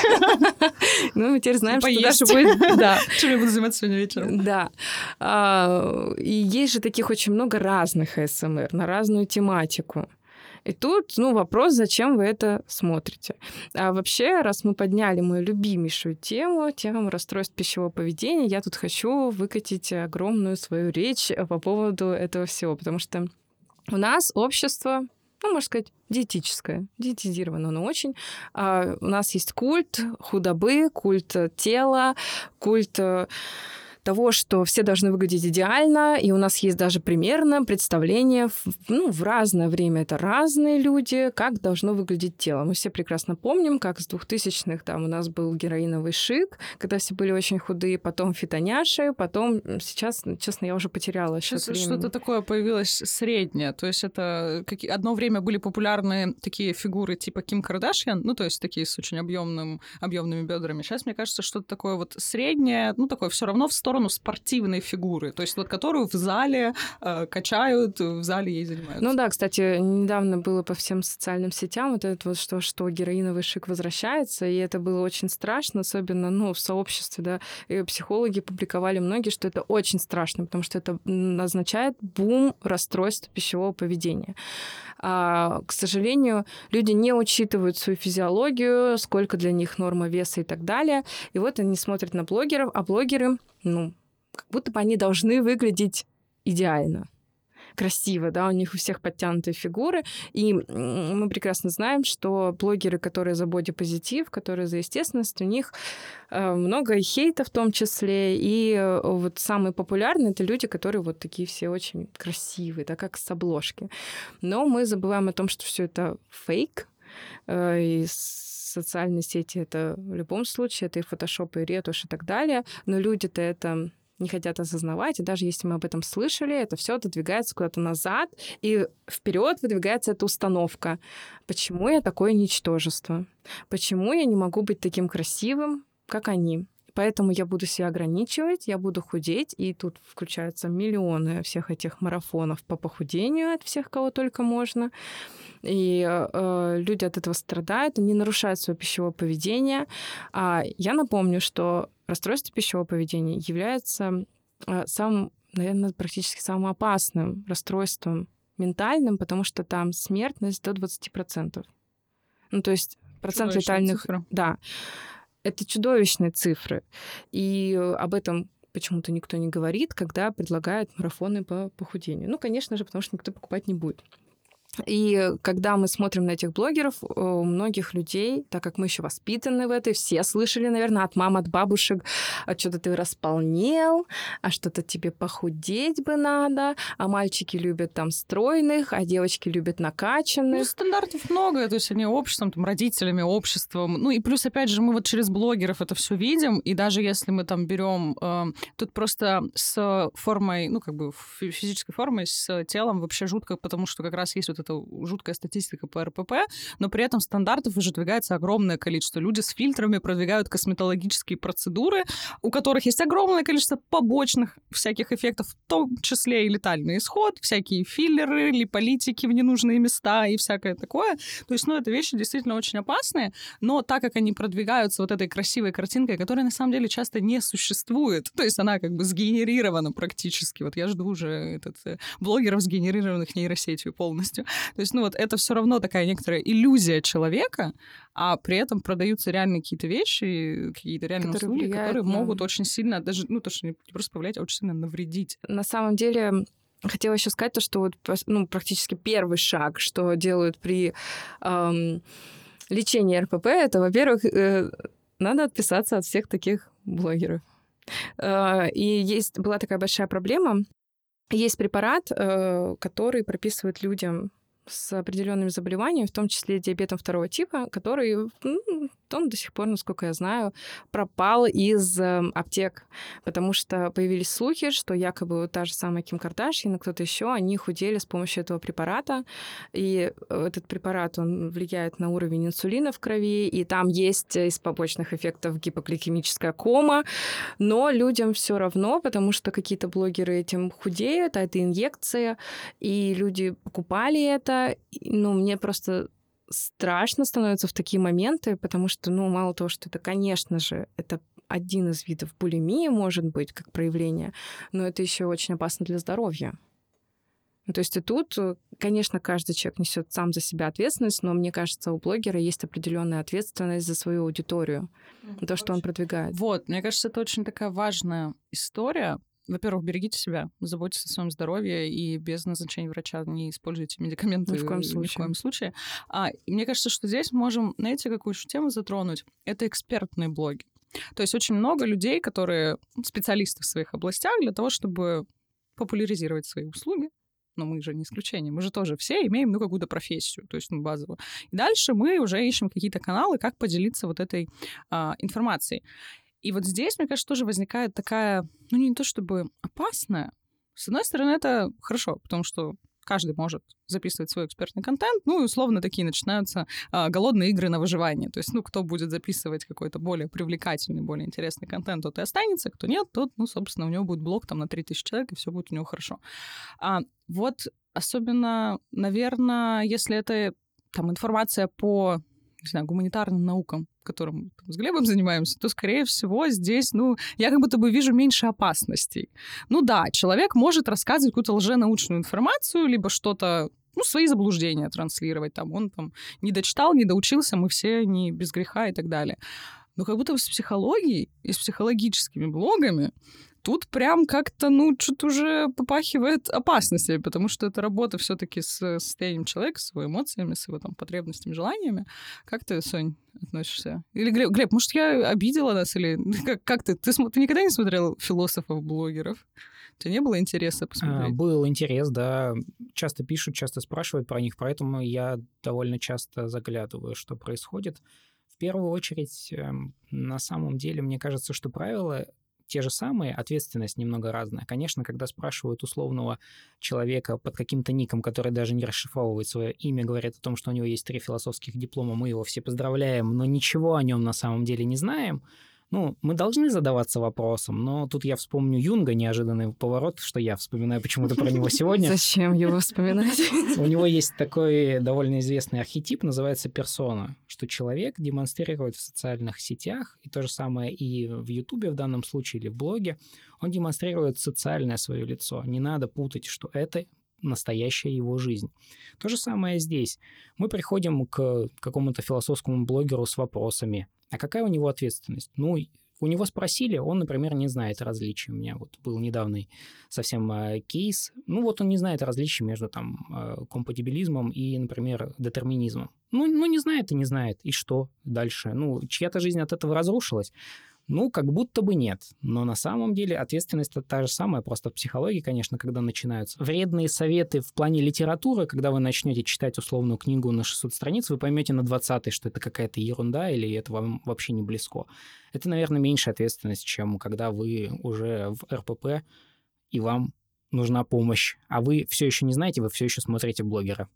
Speaker 2: Ну, мы теперь знаем, что дальше будет...
Speaker 1: Да. Чем я буду заниматься сегодня вечером.
Speaker 2: Да. А, и есть же таких очень много разных СМР на разную тематику. И тут, ну, вопрос, зачем вы это смотрите. А вообще, раз мы подняли мою любимейшую тему, тему расстройств пищевого поведения, я тут хочу выкатить огромную свою речь по поводу этого всего, потому что у нас общество ну, можно сказать, диетическое, диетизировано но очень. А у нас есть культ худобы, культ тела, культ того, что все должны выглядеть идеально, и у нас есть даже примерно представление, ну, в разное время это разные люди, как должно выглядеть тело. Мы все прекрасно помним, как с 2000-х там у нас был героиновый шик, когда все были очень худые, потом фитоняши, потом сейчас, честно, я уже потеряла
Speaker 1: сейчас что-то такое появилось среднее, то есть это какие... одно время были популярны такие фигуры типа Ким Кардашьян, ну, то есть такие с очень объемным, объемными бедрами. Сейчас, мне кажется, что-то такое вот среднее, ну, такое все равно в сторону сторону спортивной фигуры, то есть вот которую в зале э, качают, в зале ей занимаются.
Speaker 2: Ну да, кстати, недавно было по всем социальным сетям вот это вот, что, что героиновый шик возвращается, и это было очень страшно, особенно, ну, в сообществе, да, и психологи публиковали многие, что это очень страшно, потому что это означает бум расстройств пищевого поведения. А, к сожалению, люди не учитывают свою физиологию, сколько для них норма веса и так далее. И вот они смотрят на блогеров, а блогеры, ну, как будто бы они должны выглядеть идеально красиво, да, у них у всех подтянутые фигуры, и мы прекрасно знаем, что блогеры, которые за бодипозитив, которые за естественность, у них э, много хейта в том числе, и э, вот самые популярные это люди, которые вот такие все очень красивые, да, как с обложки. Но мы забываем о том, что все это фейк, э, и социальные сети это в любом случае, это и фотошоп, и ретушь, и так далее, но люди-то это не хотят осознавать, и даже если мы об этом слышали, это все отодвигается куда-то назад, и вперед выдвигается эта установка. Почему я такое ничтожество? Почему я не могу быть таким красивым, как они? Поэтому я буду себя ограничивать, я буду худеть, и тут включаются миллионы всех этих марафонов по похудению от всех, кого только можно. И э, люди от этого страдают, они нарушают свое пищевое поведение. А я напомню, что расстройство пищевого поведения является э, самым, наверное, практически самым опасным расстройством ментальным, потому что там смертность до 20%. Ну, то есть процент летальных...
Speaker 1: Цифра.
Speaker 2: Да это чудовищные цифры. И э, об этом почему-то никто не говорит, когда предлагают марафоны по похудению. Ну, конечно же, потому что никто покупать не будет. И когда мы смотрим на этих блогеров, у многих людей, так как мы еще воспитаны в этой, все слышали, наверное, от мам, от бабушек, а что-то ты располнел, а что-то тебе похудеть бы надо, а мальчики любят там стройных, а девочки любят накачанных. Ну,
Speaker 1: стандартов много, то есть они обществом, там, родителями, обществом. Ну и плюс, опять же, мы вот через блогеров это все видим, и даже если мы там берем э, тут просто с формой, ну как бы физической формой, с телом вообще жутко, потому что как раз есть вот это жуткая статистика по РПП, но при этом стандартов уже двигается огромное количество. Люди с фильтрами продвигают косметологические процедуры, у которых есть огромное количество побочных всяких эффектов, в том числе и летальный исход, всякие филлеры, липолитики в ненужные места и всякое такое. То есть, ну, это вещи действительно очень опасные, но так как они продвигаются вот этой красивой картинкой, которая на самом деле часто не существует, то есть она как бы сгенерирована практически. Вот я жду уже этот, э, блогеров, сгенерированных нейросетью полностью. То есть, ну вот это все равно такая некоторая иллюзия человека, а при этом продаются реально какие-то вещи, какие-то реальные которые услуги, которые на... могут очень сильно, даже, ну, то, что не просто повлиять, а очень сильно навредить.
Speaker 2: На самом деле, хотела еще сказать то, что вот, ну, практически первый шаг, что делают при эм, лечении РПП, это, во-первых, э, надо отписаться от всех таких блогеров. Э, и есть была такая большая проблема. Есть препарат, э, который прописывает людям с определенными заболеваниями, в том числе диабетом второго типа, который ну, он до сих пор, насколько я знаю, пропал из э, аптек, потому что появились слухи, что якобы вот та же самая Ким Кардашьян и кто-то еще, они худели с помощью этого препарата, и э, этот препарат, он влияет на уровень инсулина в крови, и там есть из побочных эффектов гипогликемическая кома, но людям все равно, потому что какие-то блогеры этим худеют, а это инъекция, и люди покупали это, ну, мне просто страшно становится в такие моменты, потому что, ну, мало того, что это, конечно же, это один из видов булимии, может быть, как проявление, но это еще очень опасно для здоровья. Ну, то есть и тут, э, конечно, каждый человек несет сам за себя ответственность, но мне кажется, у блогера есть определенная ответственность за свою аудиторию, mm-hmm. то, что он продвигает.
Speaker 1: Вот, мне кажется, это очень такая важная история, во-первых, берегите себя, заботьтесь о своем здоровье и без назначения врача не используйте медикаменты
Speaker 2: ни в коем случае.
Speaker 1: Ни в коем случае. А, и мне кажется, что здесь можем, знаете, какую еще тему затронуть? Это экспертные блоги. То есть очень много людей, которые специалисты в своих областях для того, чтобы популяризировать свои услуги, но мы же не исключение, мы же тоже все имеем, ну, какую-то профессию, то есть, ну, базовую. И дальше мы уже ищем какие-то каналы, как поделиться вот этой а, информацией. И вот здесь, мне кажется, тоже возникает такая, ну не то чтобы опасная. С одной стороны, это хорошо, потому что каждый может записывать свой экспертный контент, ну и условно такие начинаются а, голодные игры на выживание. То есть, ну, кто будет записывать какой-то более привлекательный, более интересный контент, тот и останется, кто нет, тот, ну, собственно, у него будет блог там на 3000 человек, и все будет у него хорошо. А вот особенно, наверное, если это там информация по не знаю, гуманитарным наукам, которым с Глебом занимаемся, то, скорее всего, здесь, ну, я как будто бы вижу меньше опасностей. Ну да, человек может рассказывать какую-то лженаучную информацию, либо что-то ну, свои заблуждения транслировать. Там он там не дочитал, не доучился, мы все не без греха и так далее. Но как будто бы с психологией и с психологическими блогами Тут прям как-то, ну, что-то уже попахивает опасностями, потому что это работа все таки с состоянием человека, с его эмоциями, с его там потребностями, желаниями. Как ты, Сонь, относишься? Или, Глеб, Глеб может, я обидела нас? Или как, как ты? Ты, ты никогда не смотрел философов-блогеров? У тебя не было интереса посмотреть?
Speaker 3: А, был интерес, да. Часто пишут, часто спрашивают про них, поэтому я довольно часто заглядываю, что происходит. В первую очередь, эм, на самом деле, мне кажется, что правила те же самые, ответственность немного разная. Конечно, когда спрашивают условного человека под каким-то ником, который даже не расшифровывает свое имя, говорят о том, что у него есть три философских диплома, мы его все поздравляем, но ничего о нем на самом деле не знаем, ну, мы должны задаваться вопросом, но тут я вспомню Юнга, неожиданный поворот, что я вспоминаю почему-то про него сегодня.
Speaker 2: Зачем его вспоминать?
Speaker 3: У него есть такой довольно известный архетип, называется персона, что человек демонстрирует в социальных сетях, и то же самое и в Ютубе в данном случае, или в блоге, он демонстрирует социальное свое лицо. Не надо путать, что это настоящая его жизнь. То же самое здесь. Мы приходим к какому-то философскому блогеру с вопросами, а какая у него ответственность? Ну, у него спросили, он, например, не знает различий. У меня вот был недавний совсем э, кейс. Ну, вот он не знает различий между там э, компатибилизмом и, например, детерминизмом. Ну, ну, не знает и не знает. И что дальше? Ну, чья-то жизнь от этого разрушилась. Ну, как будто бы нет. Но на самом деле ответственность та же самая, просто в психологии, конечно, когда начинаются вредные советы в плане литературы, когда вы начнете читать условную книгу на 600 страниц, вы поймете на 20 что это какая-то ерунда или это вам вообще не близко. Это, наверное, меньшая ответственность, чем когда вы уже в РПП и вам нужна помощь, а вы все еще не знаете, вы все еще смотрите блогера.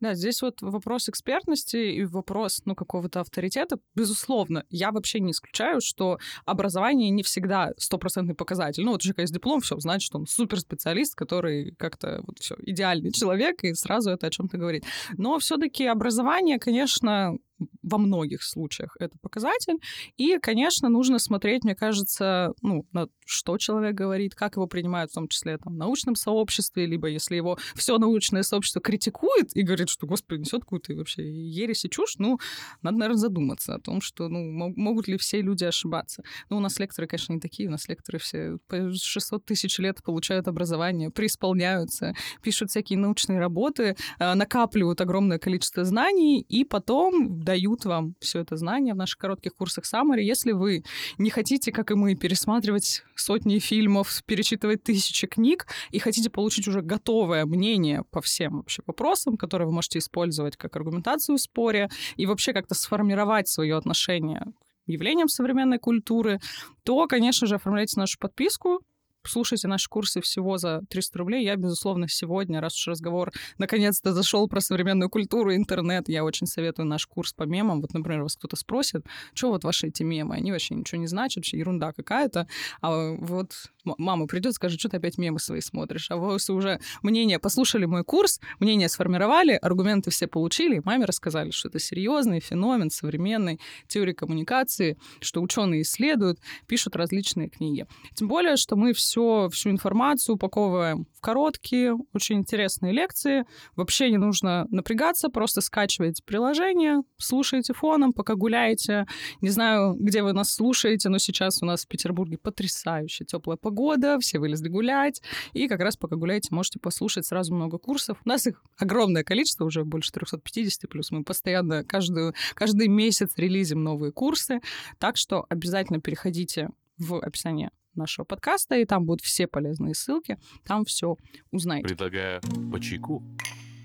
Speaker 1: Да, здесь вот вопрос экспертности и вопрос, ну, какого-то авторитета. Безусловно, я вообще не исключаю, что образование не всегда стопроцентный показатель. Ну, вот человека есть диплом, все, значит, он суперспециалист, который как-то вот все, идеальный человек, и сразу это о чем-то говорит. Но все-таки образование, конечно, во многих случаях это показатель. И, конечно, нужно смотреть, мне кажется, ну, на что человек говорит, как его принимают, в том числе там, в научном сообществе, либо если его все научное сообщество критикует и говорит, что, господи, несет какую-то вообще ересь и чушь, ну, надо, наверное, задуматься о том, что, ну, могут ли все люди ошибаться. Ну, у нас лекторы, конечно, не такие, у нас лекторы все по 600 тысяч лет получают образование, преисполняются, пишут всякие научные работы, а, накапливают огромное количество знаний, и потом дают вам все это знание в наших коротких курсах Summary. Если вы не хотите, как и мы, пересматривать сотни фильмов, перечитывать тысячи книг и хотите получить уже готовое мнение по всем вообще вопросам, которые вы можете использовать как аргументацию в споре и вообще как-то сформировать свое отношение к явлениям современной культуры, то, конечно же, оформляйте нашу подписку, слушайте наши курсы всего за 300 рублей. Я, безусловно, сегодня, раз уж разговор наконец-то зашел про современную культуру, интернет, я очень советую наш курс по мемам. Вот, например, вас кто-то спросит, что вот ваши эти мемы? Они вообще ничего не значат, вообще ерунда какая-то. А вот мама придет, скажет, что ты опять мемы свои смотришь. А вы уже мнение послушали мой курс, мнение сформировали, аргументы все получили, маме рассказали, что это серьезный феномен современной теории коммуникации, что ученые исследуют, пишут различные книги. Тем более, что мы все, всю информацию упаковываем в короткие, очень интересные лекции. Вообще не нужно напрягаться, просто скачивайте приложение, слушайте фоном, пока гуляете. Не знаю, где вы нас слушаете, но сейчас у нас в Петербурге потрясающая теплая погода, все вылезли гулять. И как раз пока гуляете, можете послушать сразу много курсов. У нас их огромное количество, уже больше 350, плюс мы постоянно каждую, каждый месяц релизим новые курсы. Так что обязательно переходите в описание нашего подкаста, и там будут все полезные ссылки, там все узнаете.
Speaker 4: Предлагаю по чайку.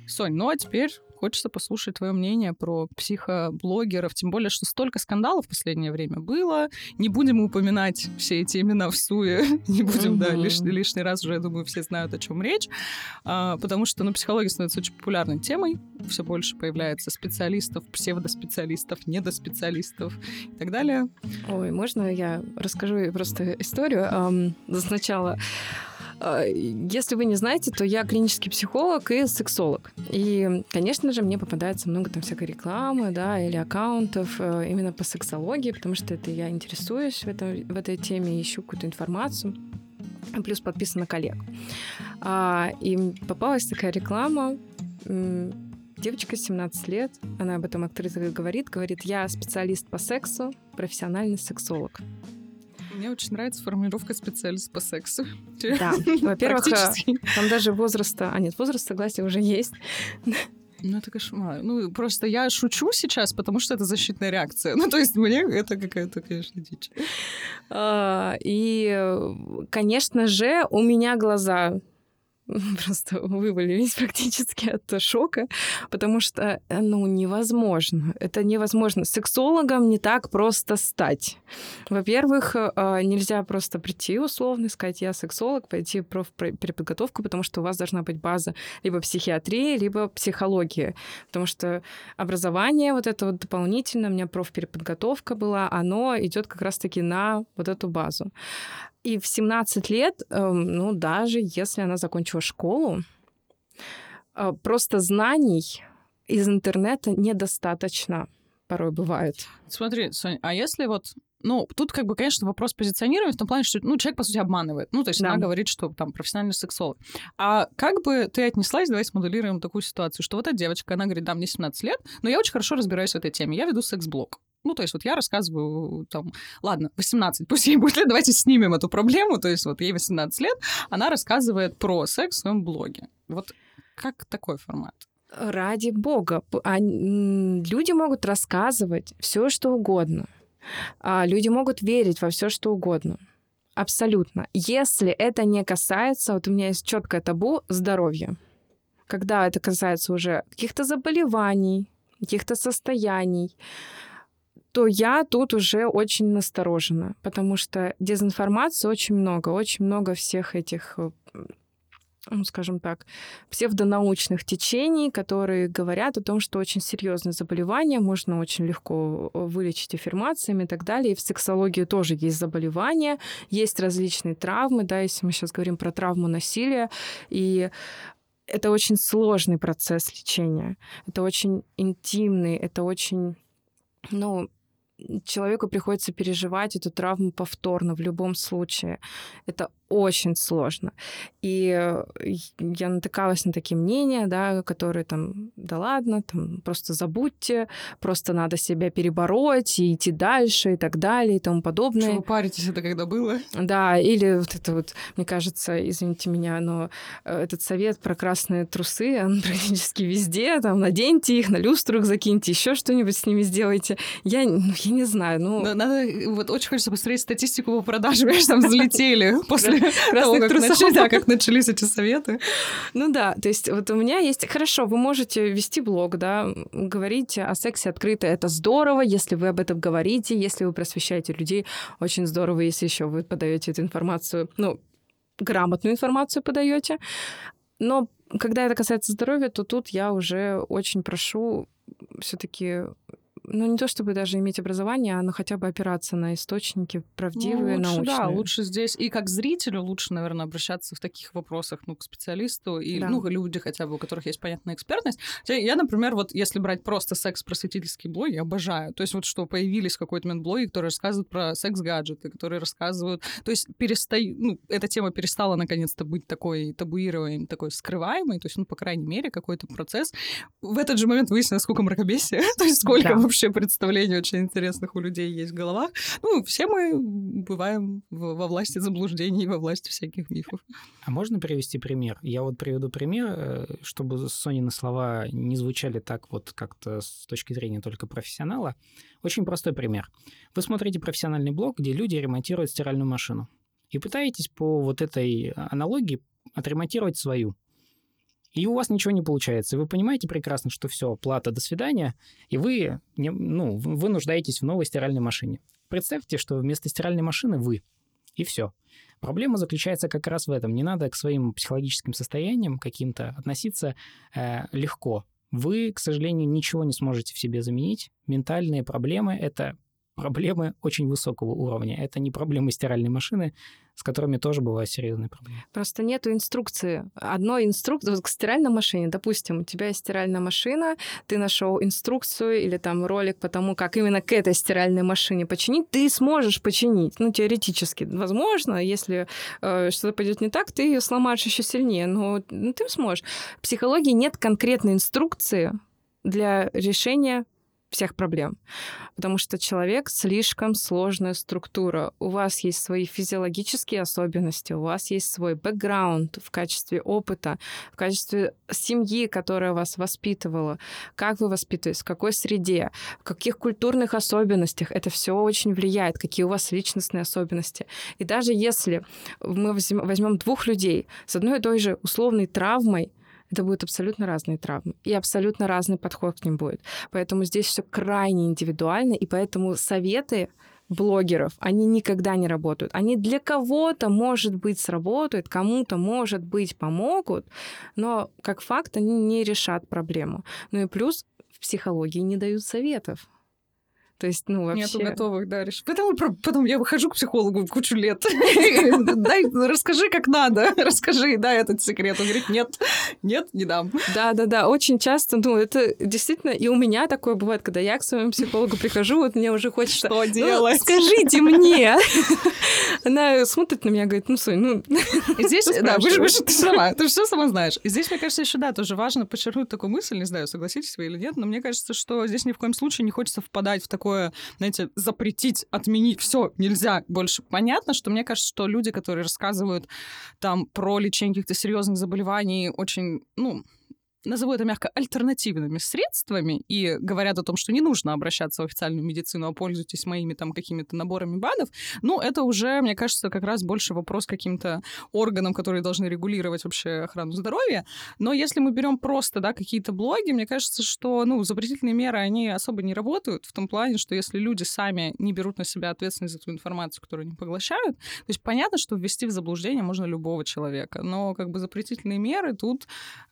Speaker 1: Сонь, ну а теперь хочется послушать твое мнение про психоблогеров, тем более, что столько скандалов в последнее время было. Не будем упоминать все эти имена в суе, не будем, да, лишний, лишний раз уже, я думаю, все знают, о чем речь, а, потому что, ну, психология становится очень популярной темой, все больше появляется специалистов, псевдоспециалистов, недоспециалистов и так далее.
Speaker 2: Ой, можно я расскажу просто историю? Um, сначала если вы не знаете, то я клинический психолог и сексолог. И, конечно же, мне попадается много там всякой рекламы, да, или аккаунтов э, именно по сексологии, потому что это я интересуюсь в, этом, в этой теме, ищу какую-то информацию плюс подписана на коллег. А, и попалась такая реклама. Девочка 17 лет, она об этом открыто говорит, говорит, я специалист по сексу, профессиональный сексолог.
Speaker 1: Мне очень нравится формулировка специалист по сексу.
Speaker 2: Да, во-первых, э, там даже возраста... А нет, возраст согласия уже есть.
Speaker 1: Ну, это кошмар. Ну, просто я шучу сейчас, потому что это защитная реакция. Ну, то есть мне это какая-то, конечно, дичь.
Speaker 2: А, и, конечно же, у меня глаза просто вывалились практически от шока, потому что, э, ну, невозможно. Это невозможно. Сексологом не так просто стать. Во-первых, э, нельзя просто прийти условно, сказать, я сексолог, пойти в переподготовку, потому что у вас должна быть база либо психиатрии, либо психологии. Потому что образование вот это вот дополнительно, у меня профпереподготовка была, оно идет как раз-таки на вот эту базу. И в 17 лет, эм, ну, даже если она закончила школу, э, просто знаний из интернета недостаточно порой бывает.
Speaker 1: Смотри, Соня, а если вот ну, тут, как бы, конечно, вопрос позиционирования в том плане, что, ну, человек, по сути, обманывает. Ну, то есть да. она говорит, что там профессиональный сексолог. А как бы ты отнеслась, давай смоделируем такую ситуацию, что вот эта девочка, она говорит, да, мне 17 лет, но я очень хорошо разбираюсь в этой теме, я веду секс-блог. Ну, то есть вот я рассказываю там, ладно, 18, пусть ей будет лет, давайте снимем эту проблему, то есть вот ей 18 лет, она рассказывает про секс в своем блоге. Вот как такой формат?
Speaker 2: Ради бога, а, люди могут рассказывать все, что угодно. А, люди могут верить во все, что угодно. Абсолютно. Если это не касается, вот у меня есть четкое табу здоровья. Когда это касается уже каких-то заболеваний, каких-то состояний, то я тут уже очень насторожена, потому что дезинформации очень много, очень много всех этих э, ну, скажем так, псевдонаучных течений, которые говорят о том, что очень серьезное заболевание можно очень легко э, вылечить аффирмациями и так далее. И в сексологии тоже есть заболевания, есть различные травмы, да, если мы сейчас говорим про травму насилия, и это очень сложный процесс лечения, это очень интимный, это очень, ну, человеку приходится переживать эту травму повторно в любом случае. Это очень сложно. И э, я натыкалась на такие мнения, да, которые там, да ладно, там просто забудьте, просто надо себя перебороть и идти дальше и так далее и тому подобное. Что
Speaker 1: вы паритесь, это когда было?
Speaker 2: Да, или вот это вот, мне кажется, извините меня, но э, этот совет про красные трусы, он практически везде, там, наденьте их, на люстру их закиньте, еще что-нибудь с ними сделайте. Я, ну, я не знаю, ну...
Speaker 1: Надо, вот очень хочется посмотреть статистику по продажам, там взлетели после красных трусов. Начали, да, как начались эти советы.
Speaker 2: Ну да, то есть вот у меня есть... Хорошо, вы можете вести блог, да, говорить о сексе открыто. Это здорово, если вы об этом говорите, если вы просвещаете людей. Очень здорово, если еще вы подаете эту информацию, ну, грамотную информацию подаете. Но когда это касается здоровья, то тут я уже очень прошу все-таки ну, не то чтобы даже иметь образование, а ну, хотя бы опираться на источники правдивые, ну, лучше, научные.
Speaker 1: Да, лучше здесь. И как зрителю лучше, наверное, обращаться в таких вопросах, ну, к специалисту, и, да. ну, люди хотя бы, у которых есть понятная экспертность. Я, например, вот если брать просто секс-просветительский блог, я обожаю. То есть вот что появились какой-то момент блоги, которые рассказывают про секс-гаджеты, которые рассказывают... То есть перестаю... Ну, эта тема перестала наконец-то быть такой табуированной, такой скрываемой, то есть, ну, по крайней мере, какой-то процесс. В этот же момент выяснилось, сколько мракобесия, то есть сколько да вообще представлений очень интересных у людей есть в головах. Ну, все мы бываем во власти заблуждений, во власти всяких мифов.
Speaker 3: А можно привести пример? Я вот приведу пример, э, чтобы Сонины слова не звучали так вот как-то с точки зрения только профессионала. Очень простой пример. Вы смотрите профессиональный блог, где люди ремонтируют стиральную машину. И пытаетесь по вот этой аналогии отремонтировать свою. И у вас ничего не получается. И вы понимаете прекрасно, что все, плата, до свидания, и вы, ну, вы нуждаетесь в новой стиральной машине. Представьте, что вместо стиральной машины вы. И все. Проблема заключается как раз в этом. Не надо к своим психологическим состояниям каким-то относиться э, легко. Вы, к сожалению, ничего не сможете в себе заменить. Ментальные проблемы — это проблемы очень высокого уровня. Это не проблемы стиральной машины, с которыми тоже бывают серьезные проблемы.
Speaker 2: Просто нету инструкции. Одной инструкции вот к стиральной машине, допустим, у тебя есть стиральная машина, ты нашел инструкцию или там ролик по тому, как именно к этой стиральной машине починить, ты сможешь починить, ну теоретически, возможно, если э, что-то пойдет не так, ты ее сломаешь еще сильнее, но ну, ты сможешь. В психологии нет конкретной инструкции для решения всех проблем. Потому что человек слишком сложная структура. У вас есть свои физиологические особенности, у вас есть свой бэкграунд в качестве опыта, в качестве семьи, которая вас воспитывала, как вы воспитываетесь, в какой среде, в каких культурных особенностях. Это все очень влияет, какие у вас личностные особенности. И даже если мы возьмем двух людей с одной и той же условной травмой, это будут абсолютно разные травмы, и абсолютно разный подход к ним будет. Поэтому здесь все крайне индивидуально, и поэтому советы блогеров, они никогда не работают. Они для кого-то, может быть, сработают, кому-то, может быть, помогут, но как факт они не решат проблему. Ну и плюс в психологии не дают советов. То есть, ну, вообще...
Speaker 1: Нету готовых, да, решений. Потом, потом я выхожу к психологу кучу лет. Дай, расскажи, как надо. Расскажи, дай этот секрет. Он говорит, нет, нет, не дам.
Speaker 2: Да-да-да, очень часто, ну, это действительно... И у меня такое бывает, когда я к своему психологу прихожу, вот мне уже хочется...
Speaker 1: Что делать?
Speaker 2: Скажите мне! Она смотрит на меня говорит, ну, Сонь, ну...
Speaker 1: Здесь, да, вы же ты сама, ты все сама знаешь. И здесь, мне кажется, еще, да, тоже важно подчеркнуть такую мысль, не знаю, согласитесь вы или нет, но мне кажется, что здесь ни в коем случае не хочется впадать в такое такое, знаете, запретить, отменить, все, нельзя больше. Понятно, что мне кажется, что люди, которые рассказывают там про лечение каких-то серьезных заболеваний, очень, ну, назову это мягко, альтернативными средствами и говорят о том, что не нужно обращаться в официальную медицину, а пользуйтесь моими там какими-то наборами БАДов, ну, это уже, мне кажется, как раз больше вопрос каким-то органам, которые должны регулировать вообще охрану здоровья. Но если мы берем просто, да, какие-то блоги, мне кажется, что, ну, запретительные меры, они особо не работают в том плане, что если люди сами не берут на себя ответственность за ту информацию, которую они поглощают, то есть понятно, что ввести в заблуждение можно любого человека, но как бы запретительные меры тут,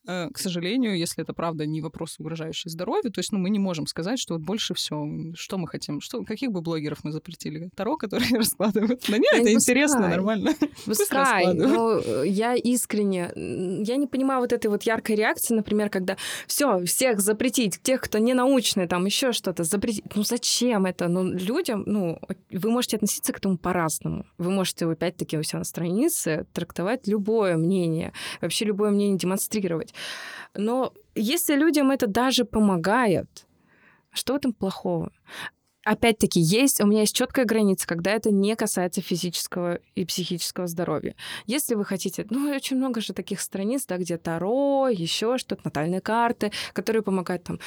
Speaker 1: э, к сожалению, сожалению, если это правда не вопрос, угрожающий здоровью, то есть ну, мы не можем сказать, что вот больше все, что мы хотим, что, каких бы блогеров мы запретили? Таро, которые раскладывают? Да нет, это интересно, нормально.
Speaker 2: Пускай, но э, я искренне, я не понимаю вот этой вот яркой реакции, например, когда все, всех запретить, тех, кто не научный, там еще что-то запретить. Ну зачем это? Ну людям, ну, вы можете относиться к этому по-разному. Вы можете, опять-таки, у себя на странице трактовать любое мнение, вообще любое мнение демонстрировать. Но если людям это даже помогает, что в этом плохого? опять-таки, есть, у меня есть четкая граница, когда это не касается физического и психического здоровья. Если вы хотите, ну, очень много же таких страниц, да, где Таро, еще что-то, натальные карты, которые помогают там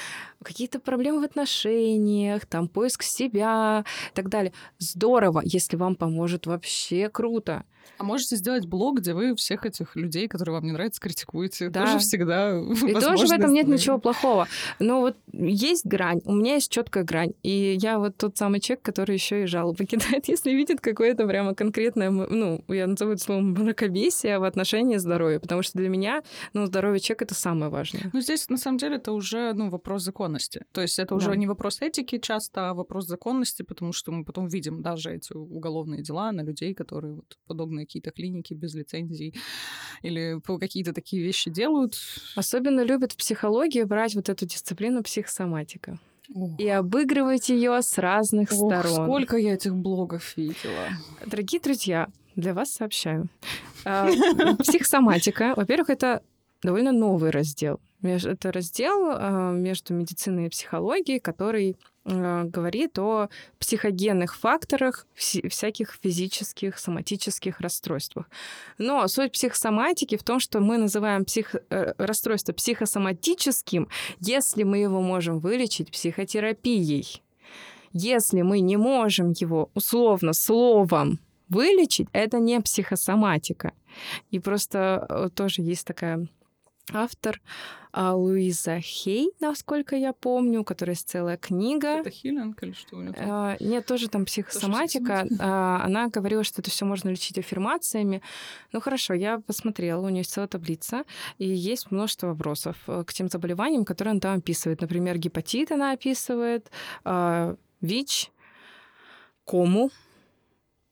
Speaker 2: какие-то проблемы в отношениях, там поиск себя и так далее. Здорово, если вам поможет, вообще круто.
Speaker 1: А можете сделать блог, где вы всех этих людей, которые вам не нравятся, критикуете. Да. Тоже всегда
Speaker 2: И тоже в этом нет ничего плохого. Но вот есть грань, у меня есть четкая грань. И я вот тот самый человек, который еще и жалобы кидает, если видит какое-то прямо конкретное, ну, я назову это словом мракобесие в отношении здоровья, потому что для меня, ну, здоровье человека — это самое важное.
Speaker 1: Ну, здесь, на самом деле, это уже, ну, вопрос законности. То есть это уже да. не вопрос этики часто, а вопрос законности, потому что мы потом видим даже эти уголовные дела на людей, которые вот подобные какие-то клиники без лицензий или какие-то такие вещи делают.
Speaker 2: Особенно любят в психологии брать вот эту дисциплину психосоматика. Ох. и обыгрывать ее с разных Ох, сторон.
Speaker 1: Сколько я этих блогов видела.
Speaker 2: Дорогие друзья, для вас сообщаю. А, психосоматика, во-первых, это довольно новый раздел. Это раздел а, между медициной и психологией, который говорит о психогенных факторах всяких физических, соматических расстройствах. Но суть психосоматики в том, что мы называем псих... Э, расстройство психосоматическим, если мы его можем вылечить психотерапией. Если мы не можем его условно словом вылечить, это не психосоматика. И просто э, тоже есть такая автор Луиза Хей, насколько я помню, у которой есть целая книга.
Speaker 1: Это хилинг или что у нее?
Speaker 2: А, нет, тоже там психосоматика.
Speaker 1: психосоматика?
Speaker 2: А, Она говорила, что это все можно лечить аффирмациями. Ну хорошо, я посмотрела, у нее есть целая таблица, и есть множество вопросов э, к тем заболеваниям, которые она там описывает. Например, гепатит она описывает, а, ВИЧ, кому.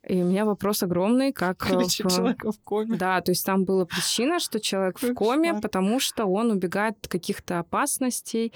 Speaker 2: И у меня вопрос огромный, как... э,
Speaker 1: Лечить
Speaker 2: в-
Speaker 1: человека в коме.
Speaker 2: Да, то есть там была причина, что человек в коме, потому что он убегает от каких-то опасностей.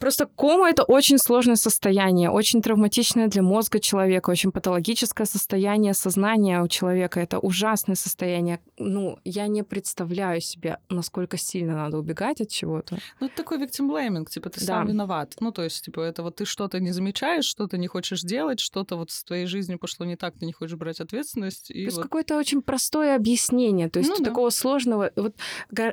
Speaker 2: Просто кома это очень сложное состояние, очень травматичное для мозга человека, очень патологическое состояние сознания у человека. Это ужасное состояние. Ну, я не представляю себе, насколько сильно надо убегать от чего-то.
Speaker 1: Ну, это такой victim blaming, типа, ты
Speaker 2: Да.
Speaker 1: сам виноват. Ну, то есть, типа, это вот ты что-то не замечаешь, что-то не хочешь делать, что-то вот с твоей жизнью пошло не так, ты не хочешь брать ответственность.
Speaker 2: То
Speaker 1: И
Speaker 2: есть
Speaker 1: вот...
Speaker 2: какое-то очень простое объяснение. То есть
Speaker 1: Ну да.
Speaker 2: такого сложного... Вот,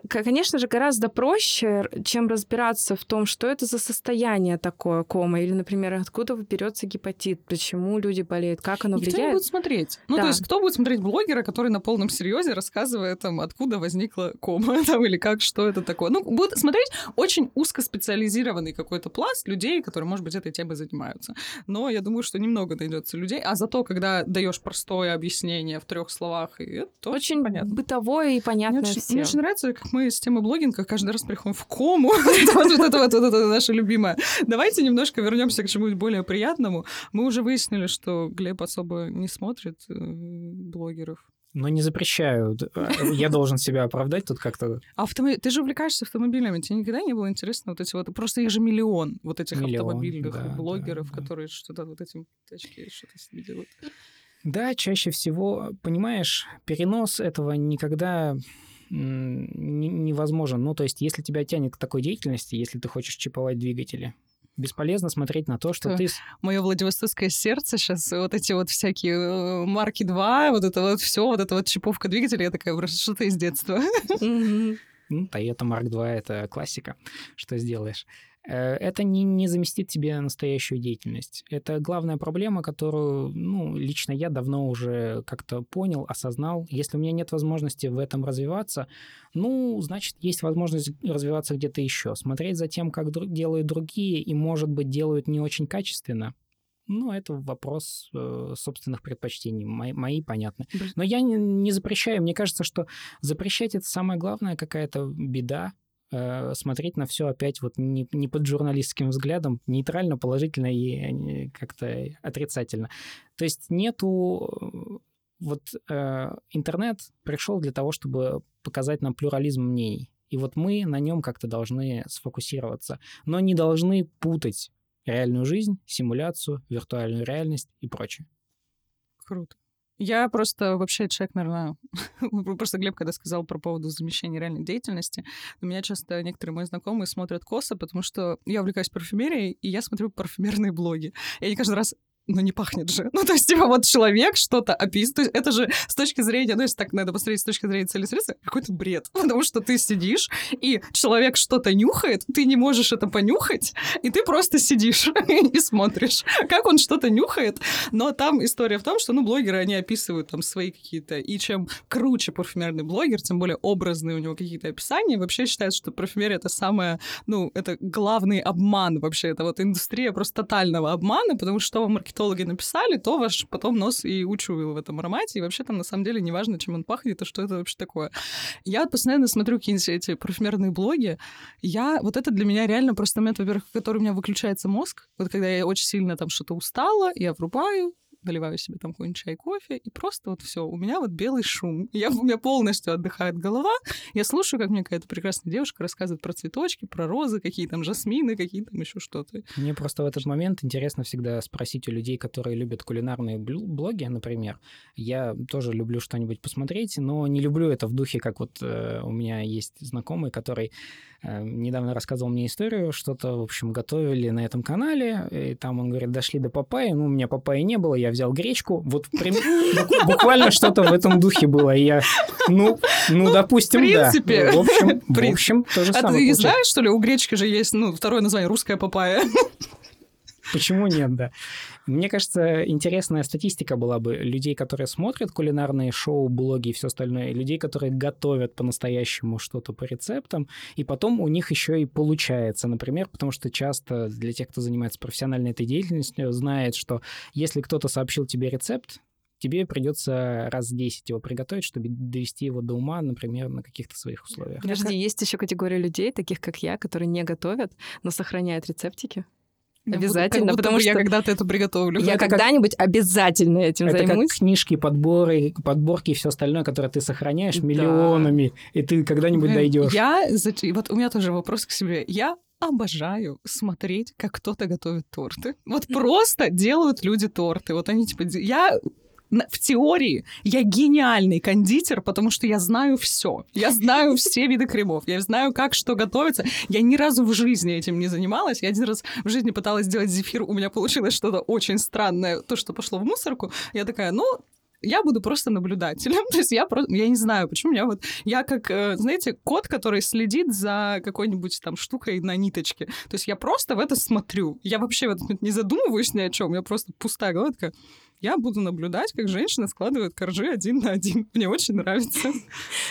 Speaker 2: конечно же, гораздо проще, чем разбираться в том, что это за состояние такое кома, или, например, откуда берется гепатит, почему люди болеют, как оно
Speaker 1: Никто
Speaker 2: влияет.
Speaker 1: будет смотреть. Ну,
Speaker 2: Да.
Speaker 1: то есть, кто будет смотреть блогера, который на полном серьезе рассказывает, там, откуда возникла кома, там, или как, что это такое. Ну, будет смотреть очень узкоспециализированный какой-то пласт людей, которые, может быть, этой темой занимаются. Но я думаю, что немного найдется людей. А зато, когда даешь простое объяснение в трех словах, и это
Speaker 2: Очень
Speaker 1: понятно.
Speaker 2: бытовое и
Speaker 1: Мне
Speaker 2: понятное
Speaker 1: очень,
Speaker 2: всем.
Speaker 1: мне очень нравится, как мы с темы блогинга каждый раз приходим в кому. Вот это вот наша любимая. Давайте немножко вернемся к чему-нибудь более приятному. Мы уже выяснили, что Глеб особо не смотрит э, блогеров.
Speaker 3: Но не запрещаю. А, Я должен себя оправдать тут как-то.
Speaker 1: Автомо... Ты же увлекаешься автомобилями. Тебе никогда не было интересно вот эти вот... Просто их же миллион, вот этих
Speaker 3: Миллион,
Speaker 1: автомобильных
Speaker 3: да,
Speaker 1: блогеров,
Speaker 3: да, да.
Speaker 1: которые что-то вот этим тачки что-то себе делают.
Speaker 3: Да, чаще всего, понимаешь, перенос этого никогда невозможен. Ну, то есть, если тебя тянет к такой деятельности, если ты хочешь чиповать двигатели, бесполезно смотреть на то, что
Speaker 1: Да.
Speaker 3: ты...
Speaker 1: Мое Владивостокское сердце сейчас, вот эти вот всякие э, марки 2, вот это вот все, вот эта вот чиповка двигателя, я такая, просто что-то из детства.
Speaker 3: Ну, Toyota Mark II — это классика. Что сделаешь? Э, Это не, не заместит тебе настоящую деятельность. Это главная проблема, которую, ну, лично я давно уже как-то понял, осознал. Если у меня нет возможности в этом развиваться, ну, значит, есть возможность развиваться где-то еще. Смотреть за тем, как дру- делают другие, и, может быть, делают не очень качественно. Ну, это вопрос э, собственных предпочтений. Мои, мои понятны. Но я не, не запрещаю. Мне кажется, что запрещать это самая главная какая-то беда. Э, смотреть на все опять вот не, не под журналистским взглядом, нейтрально, положительно и э, как-то отрицательно. То есть нету э, вот э, интернет пришел для того, чтобы показать нам плюрализм мнений. И вот мы на нем как-то должны сфокусироваться, но не должны путать реальную жизнь, симуляцию, виртуальную реальность и прочее.
Speaker 1: Круто. Я просто вообще человек, наверное, просто Глеб, когда сказал про поводу замещения реальной деятельности, на меня часто некоторые мои знакомые смотрят косо, потому что я увлекаюсь парфюмерией, и я смотрю парфюмерные блоги. И они каждый раз ну, не пахнет же. Ну, то есть, типа, вот человек что-то описывает. То есть, это же с точки зрения, ну, если так надо посмотреть с точки зрения цели средства, какой-то бред. Потому что ты сидишь, и человек что-то нюхает, ты не можешь это понюхать, и ты просто сидишь и смотришь, как он что-то нюхает. Но там история в том, что, ну, блогеры, они описывают там свои какие-то... И чем круче парфюмерный блогер, тем более образные у него какие-то описания. Вообще считается, что парфюмерия — это самое... Ну, это главный обман вообще. Это вот индустрия просто тотального обмана, потому что вам маркетологи написали, то ваш потом нос и учуял в этом аромате. И вообще там на самом деле не важно, чем он пахнет, и что это вообще такое. Я постоянно смотрю какие-нибудь эти парфюмерные блоги. Я... Вот это для меня реально просто момент, во-первых, в который у меня выключается мозг. Вот когда я очень сильно там что-то устала, я врубаю, наливаю себе там какой-нибудь чай, кофе, и просто вот все, у меня вот белый шум. Я, у меня полностью отдыхает голова. Я слушаю, как мне какая-то прекрасная девушка рассказывает про цветочки, про розы, какие там жасмины, какие там еще что-то.
Speaker 3: Мне просто в этот момент интересно всегда спросить у людей, которые любят кулинарные блоги, например. Я тоже люблю что-нибудь посмотреть, но не люблю это в духе, как вот э, у меня есть знакомый, который недавно рассказывал мне историю, что-то, в общем, готовили на этом канале, и там он говорит, дошли до папайи, ну, у меня папайи не было, я взял гречку, вот буквально что-то в этом духе было, и я, ну, ну, допустим, да.
Speaker 1: принципе.
Speaker 3: В общем, в общем, то же
Speaker 1: А
Speaker 3: самое
Speaker 1: ты не
Speaker 3: получается.
Speaker 1: знаешь, что ли, у гречки же есть, ну, второе название русская папайя.
Speaker 3: Почему нет, да? Мне кажется, интересная статистика была бы людей, которые смотрят кулинарные шоу, блоги и все остальное, и людей, которые готовят по-настоящему что-то по рецептам, и потом у них еще и получается, например, потому что часто для тех, кто занимается профессиональной этой деятельностью, знает, что если кто-то сообщил тебе рецепт, тебе придется раз 10 его приготовить, чтобы довести его до ума, например, на каких-то своих условиях.
Speaker 2: Подожди, есть еще категория людей, таких как я, которые не готовят, но сохраняют рецептики.
Speaker 1: Я
Speaker 2: Обязательно,
Speaker 1: буду-
Speaker 2: потому что
Speaker 1: я когда-то это приготовлю.
Speaker 2: я
Speaker 3: это как-
Speaker 2: когда-нибудь обязательно этим
Speaker 3: Это
Speaker 2: займусь.
Speaker 3: как книжки, подборы, подборки и все остальное, которое ты сохраняешь
Speaker 2: Да.
Speaker 3: миллионами, и ты когда-нибудь дойдешь.
Speaker 1: Я, вот у меня тоже вопрос к себе. Я обожаю смотреть, как кто-то готовит торты. Вот просто делают люди торты. Вот они типа... Я в теории я гениальный кондитер, потому что я знаю все. Я знаю все виды кремов. Я знаю, как что готовится. Я ни разу в жизни этим не занималась. Я один раз в жизни пыталась сделать зефир. У меня получилось что-то очень странное. То, что пошло в мусорку. Я такая, ну, я буду просто наблюдателем. То есть я просто, я не знаю, почему меня вот, я как, э, знаете, кот, который следит за какой-нибудь там штукой на ниточке. То есть я просто в это смотрю. Я вообще в этот момент не задумываюсь ни о чем. Я просто пустая голова такая, я буду наблюдать, как женщина складывает коржи один на один. Мне очень нравится.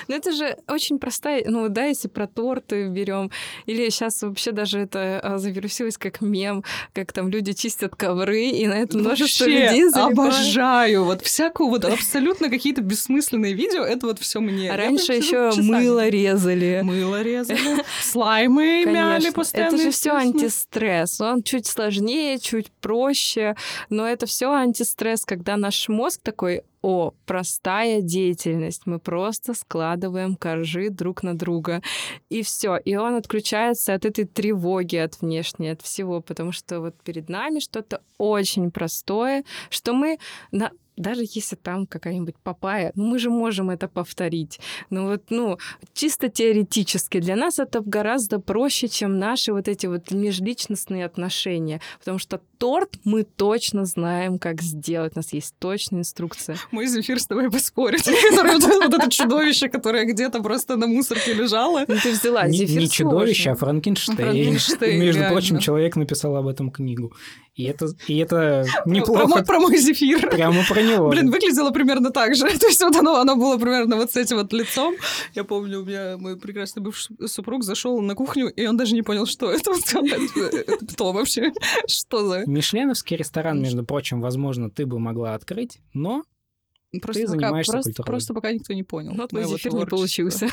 Speaker 2: Ну, это же очень простая, ну, да, если про торты берем, или сейчас вообще даже это а, завирусилось как мем, как там люди чистят ковры, и на это множество
Speaker 1: Вообще
Speaker 2: людей
Speaker 1: обожаю. Вот всякую вот абсолютно какие-то бессмысленные видео, это вот все мне.
Speaker 2: А раньше еще мыло резали.
Speaker 1: Мыло резали, слаймы мяли постоянно.
Speaker 2: Это же все антистресс. Он чуть сложнее, чуть проще, но это все антистресс, когда наш мозг такой, о, простая деятельность, мы просто складываем коржи друг на друга, и все, и он отключается от этой тревоги, от внешней, от всего, потому что вот перед нами что-то очень простое, что мы на даже если там какая-нибудь папая, ну мы же можем это повторить. Ну вот, ну, чисто теоретически для нас это гораздо проще, чем наши вот эти вот межличностные отношения, потому что торт мы точно знаем, как сделать, у нас есть точная инструкция.
Speaker 1: Мой зефир с тобой поспорит. Вот это чудовище, которое где-то просто на мусорке лежало.
Speaker 2: Ну ты взяла
Speaker 3: Не,
Speaker 2: зефир
Speaker 3: не чудовище, а. Франкенштейн. Между прочим, человек написал об этом книгу. И это, и это
Speaker 1: Про
Speaker 3: неплохо.
Speaker 1: мой- Про мой зефир.
Speaker 3: Прямо про него.
Speaker 1: Блин, выглядело примерно так же. То есть вот оно, оно было примерно вот с этим вот лицом. Я помню, у меня мой прекрасный бывший супруг зашел на кухню, и он даже не понял, что это. Это кто вообще? Что за...
Speaker 3: Мишленовский ресторан, между прочим, возможно, ты бы могла открыть, но
Speaker 1: Просто,
Speaker 3: Ты
Speaker 1: пока,
Speaker 3: занимаешься
Speaker 1: просто,
Speaker 3: культурой.
Speaker 1: просто пока никто не понял.
Speaker 2: Но твой
Speaker 1: моего
Speaker 2: зефир не получился.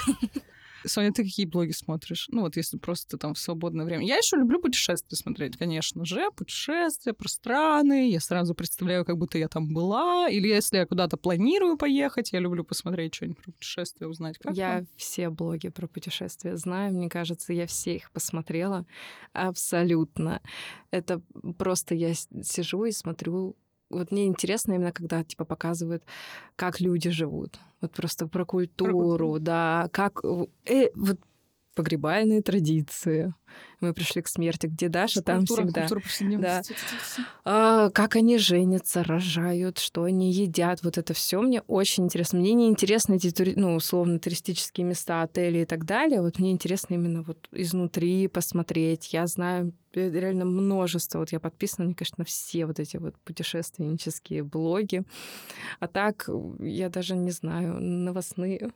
Speaker 1: Соня, ты какие блоги смотришь? Ну вот если просто там в свободное время. Я еще люблю путешествия смотреть, конечно же. Путешествия про страны. Я сразу представляю, как будто я там была. Или если я куда-то планирую поехать, я люблю посмотреть что-нибудь про путешествия, узнать, как
Speaker 2: Я
Speaker 1: там.
Speaker 2: все блоги про путешествия знаю, мне кажется, я все их посмотрела абсолютно. Это просто я сижу и смотрю. Вот мне интересно именно, когда типа показывают, как люди живут. Вот просто про культуру,
Speaker 1: культуру.
Speaker 2: да, как э, вот погребальные традиции. Мы пришли к смерти, где Даша, там всегда.
Speaker 1: культура повседневности.
Speaker 2: А, как они женятся, рожают, что они едят, вот это все мне очень интересно. Мне не интересны эти, ну, условно, туристические места, отели и так далее. Вот мне интересно именно вот изнутри посмотреть. Я знаю э, реально множество. Вот я подписана, мне конечно, на все вот эти вот путешественнические блоги. А так, я даже не знаю, новостные.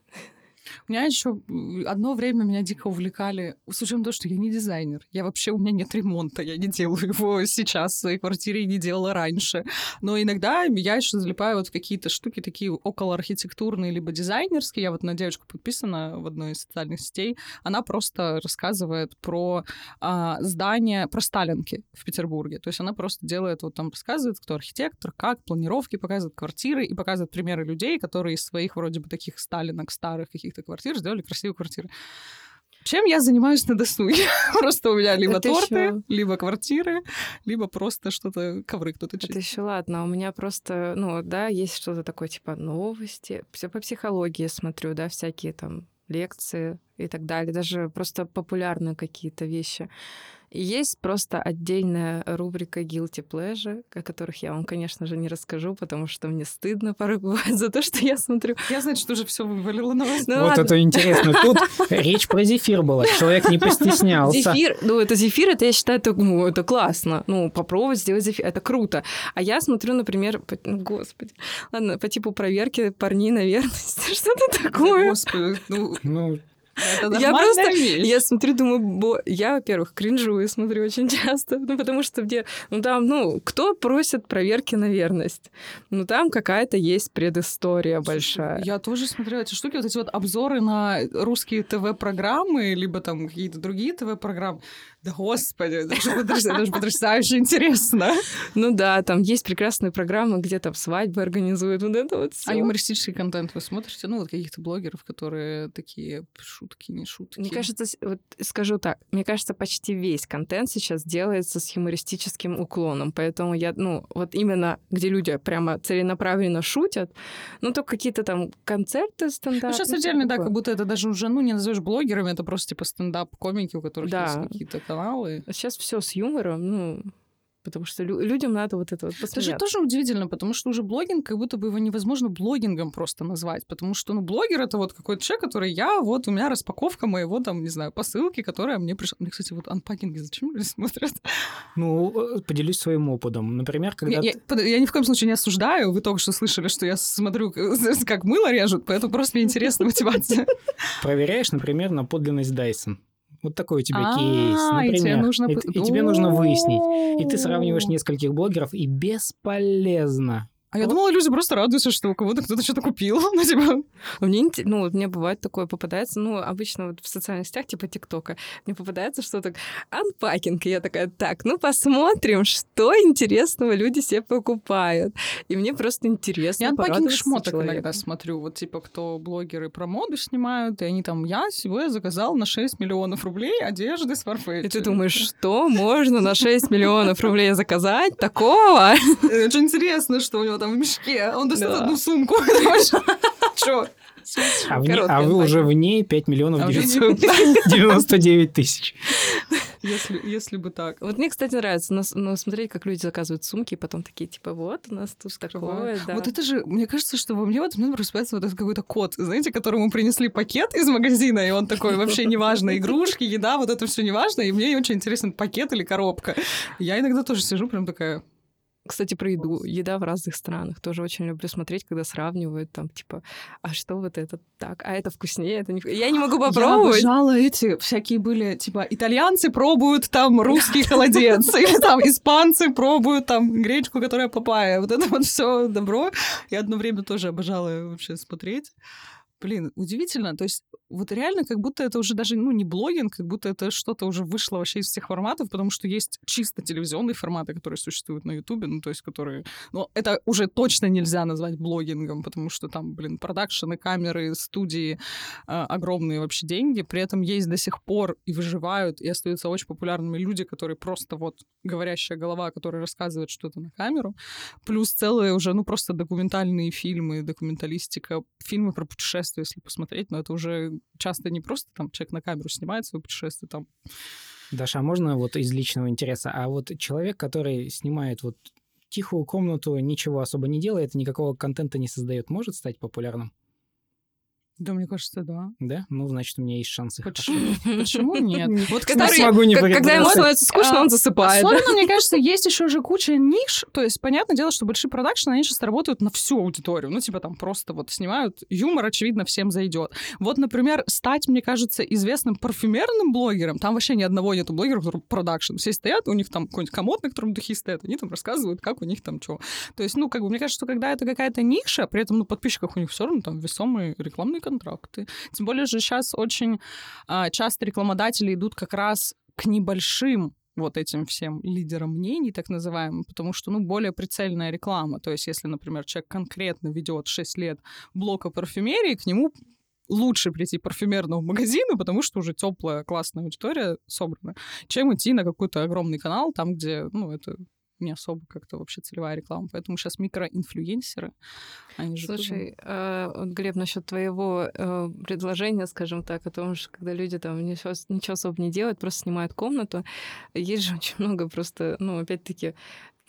Speaker 1: У меня еще одно время меня дико увлекали, с учетом того, что я не дизайнер. Я вообще, у меня нет ремонта, я не делаю его сейчас в своей квартире и не делала раньше. Но иногда я еще залипаю вот в какие-то штуки такие около архитектурные либо дизайнерские. Я вот на девочку подписана в одной из социальных сетей. Она просто рассказывает про а, здания, про Сталинки в Петербурге. То есть она просто делает, вот там рассказывает, кто архитектор, как, планировки, показывает квартиры и показывает примеры людей, которые из своих вроде бы таких Сталинок старых каких-то квартир сделали красивые квартиры. Чем я занимаюсь на досуге? Просто у меня либо
Speaker 2: Это
Speaker 1: торты,
Speaker 2: ещё-
Speaker 1: либо квартиры, либо просто что-то, ковры кто-то
Speaker 2: Это
Speaker 1: чистит.
Speaker 2: еще ладно, у меня просто, ну, да, есть что-то такое, типа новости. Все по психологии смотрю, да, всякие там лекции и так далее, даже просто популярные какие-то вещи. И есть просто отдельная рубрика Guilty Pleasure, о которых я вам, конечно же, не расскажу, потому что мне стыдно порой бывает за то, что я смотрю.
Speaker 1: Я, значит, уже все вывалила на вас.
Speaker 2: Ну
Speaker 3: вот
Speaker 2: ладно.
Speaker 3: это интересно. Тут речь про зефир была. Человек не постеснялся.
Speaker 2: Зефир, ну это зефир, это я считаю, это, ну, это классно. Ну, попробовать сделать зефир, это круто. А я смотрю, например, по- ну, господи, ладно, по типу проверки парней на верность. Что-то такое.
Speaker 1: Господи, ну,
Speaker 3: Ну,
Speaker 2: Я просто-
Speaker 1: вещь.
Speaker 2: Я смотрю, думаю, бо... я, во-первых, кринжую смотрю очень часто, ну, потому что где, ну, там, ну, кто просит проверки на верность? Ну, там какая-то есть предыстория большая.
Speaker 1: Я тоже смотрела эти штуки, вот эти вот обзоры на русские ТВ-программы, либо там какие-то другие ТВ-программы. Да господи, это же потрясающе, это же потрясающе интересно.
Speaker 2: Ну да, там есть прекрасные программы, где там свадьбы организуют, вот это вот
Speaker 1: А
Speaker 2: всё.
Speaker 1: юмористический контент вы смотрите? Ну, вот каких-то блогеров, которые такие шутки, не шутки.
Speaker 2: Мне кажется, вот скажу так, мне кажется, почти весь контент сейчас делается с юмористическим уклоном, поэтому я, ну, вот именно где люди прямо целенаправленно шутят, ну, только какие-то там концерты стендап.
Speaker 1: Ну, сейчас отдельно, да, как будто это даже уже, ну, не назовешь блогерами, это просто типа стендап-комики, у которых
Speaker 2: Да.
Speaker 1: есть какие-то каналы.
Speaker 2: Сейчас все с юмором, ну, потому что лю- людям надо вот это вот
Speaker 1: Это же
Speaker 2: посмеяться.
Speaker 1: тоже удивительно, потому что уже блогинг, как будто бы его невозможно блогингом просто назвать, потому что, ну, блогер — это вот какой-то человек, который я, вот у меня распаковка моего, там, не знаю, посылки, которая мне пришла. Мне, кстати, вот анпакинги зачем люди смотрят?
Speaker 3: ну, э, поделюсь своим опытом. Например, когда...
Speaker 1: Я, я- под- я ни в коем случае не осуждаю, вы только что слышали, что я смотрю, как- как мыло режут, поэтому просто мне интересна мотивация.
Speaker 3: проверяешь, например, на подлинность Dyson. Вот такой у тебя
Speaker 1: А,
Speaker 3: кейс,
Speaker 1: и
Speaker 3: например. и, тебе нужно выяснить. И ты сравниваешь нескольких блогеров, и бесполезно.
Speaker 1: А я думала, люди просто радуются, что у кого-то кто-то что-то купил. Ну, типа,
Speaker 2: А Мне, ну, вот мне бывает такое попадается, ну, обычно вот в социальных сетях, типа ТикТока, мне попадается что-то, анпакинг, и я такая, так, ну, посмотрим, что интересного люди себе покупают. И мне просто интересно
Speaker 1: я анпакинг шмоток
Speaker 2: человеку.
Speaker 1: иногда смотрю. Вот, типа, кто блогеры про моду снимают, и они там, я сегодня заказал на 6 миллионов рублей одежды с Farfetch.
Speaker 2: И ты думаешь, что можно на 6 миллионов рублей заказать такого?
Speaker 1: Очень интересно, что у него там в мешке. Он достает
Speaker 2: Да.
Speaker 1: одну сумку. Чё?
Speaker 3: А, в ней-
Speaker 2: Короткий
Speaker 3: а вы уже в ней 5 миллионов
Speaker 1: А в ней
Speaker 3: 999 тысяч.
Speaker 1: Если, если бы так.
Speaker 2: Вот мне, кстати, нравится ну, с- ну, смотреть, как люди заказывают сумки, и потом такие, типа, вот у нас тут такое, да.
Speaker 1: Вот это же, мне кажется, что во мне в этот момент просыпается вот этот какой-то кот, знаете, которому принесли пакет из магазина, и он такой, вообще неважно, игрушки, еда, вот это все неважно, и мне очень интересен пакет или коробка. Я иногда тоже сижу прям такая,
Speaker 2: Кстати, про еду. Еда в разных странах. Тоже очень люблю смотреть, когда сравнивают там, типа, а что вот это так? А это вкуснее, это не. Я не могу
Speaker 1: Я
Speaker 2: попробовать.
Speaker 1: обожала эти всякие были, типа, итальянцы пробуют там русский холодец, или там испанцы пробуют там гречку, которая папая. Вот это вот все добро. Я одно время тоже обожала вообще смотреть. Блин, удивительно. То есть вот реально как будто это уже даже, ну, не блогинг, как будто это что-то уже вышло вообще из всех форматов, потому что есть чисто телевизионные форматы, которые существуют на Ютубе, ну, то есть которые... Ну, это уже точно нельзя назвать блогингом, потому что там, блин, продакшены, камеры, студии, а, огромные вообще деньги. При этом есть до сих пор и выживают, и остаются очень популярными люди, которые просто вот говорящая голова, которая рассказывает что-то на камеру. Плюс целые уже, ну, просто документальные фильмы, документалистика, фильмы про путешествия, если посмотреть, но это уже часто не просто там человек на камеру снимает свое путешествие, там
Speaker 3: Даша, а можно вот из личного интереса? А вот человек, который снимает вот тихую комнату, ничего особо не делает, никакого контента не создает, может стать популярным?
Speaker 1: Да, мне кажется, да.
Speaker 3: Да? Ну, значит, у меня есть шансы.
Speaker 1: Почему? Почему нет? Вот,
Speaker 2: Который-
Speaker 1: кстати,
Speaker 3: смогу не
Speaker 2: Как- Когда ему становится скучно,
Speaker 1: А,
Speaker 2: он засыпает. да?
Speaker 1: Особенно, мне кажется, есть еще же куча ниш. То есть, понятное дело, что большие продакшены, они сейчас работают на всю аудиторию. Ну, типа там просто вот снимают юмор, очевидно, всем зайдет. Вот, например, стать, мне кажется, известным парфюмерным блогером, там вообще ни одного нету блогера, который продакшн. Все стоят, у них там какой-нибудь комод, на котором духи стоят, они там рассказывают, как у них там что. То есть, ну, как бы, мне кажется, что когда это какая-то ниша, при этом, ну, подписчиков у них все равно там весомые рекламные контракты. Тем более же сейчас очень а, часто рекламодатели идут как раз к небольшим вот этим всем лидерам мнений, так называемым, потому что, ну, более прицельная реклама. То есть, если, например, человек конкретно ведет 6 лет блок о парфюмерии, к нему лучше прийти к парфюмерному магазину, потому что уже теплая, классная аудитория собрана, чем идти на какой-то огромный канал, там, где, ну, это не особо как-то вообще целевая реклама. Поэтому сейчас микроинфлюенсеры, они же
Speaker 2: Слушай, э, вот, Глеб, насчет твоего э, предложения, скажем так, о том, что когда люди там ничего, ничего особо не делают, просто снимают комнату, есть же очень много просто, ну, опять-таки,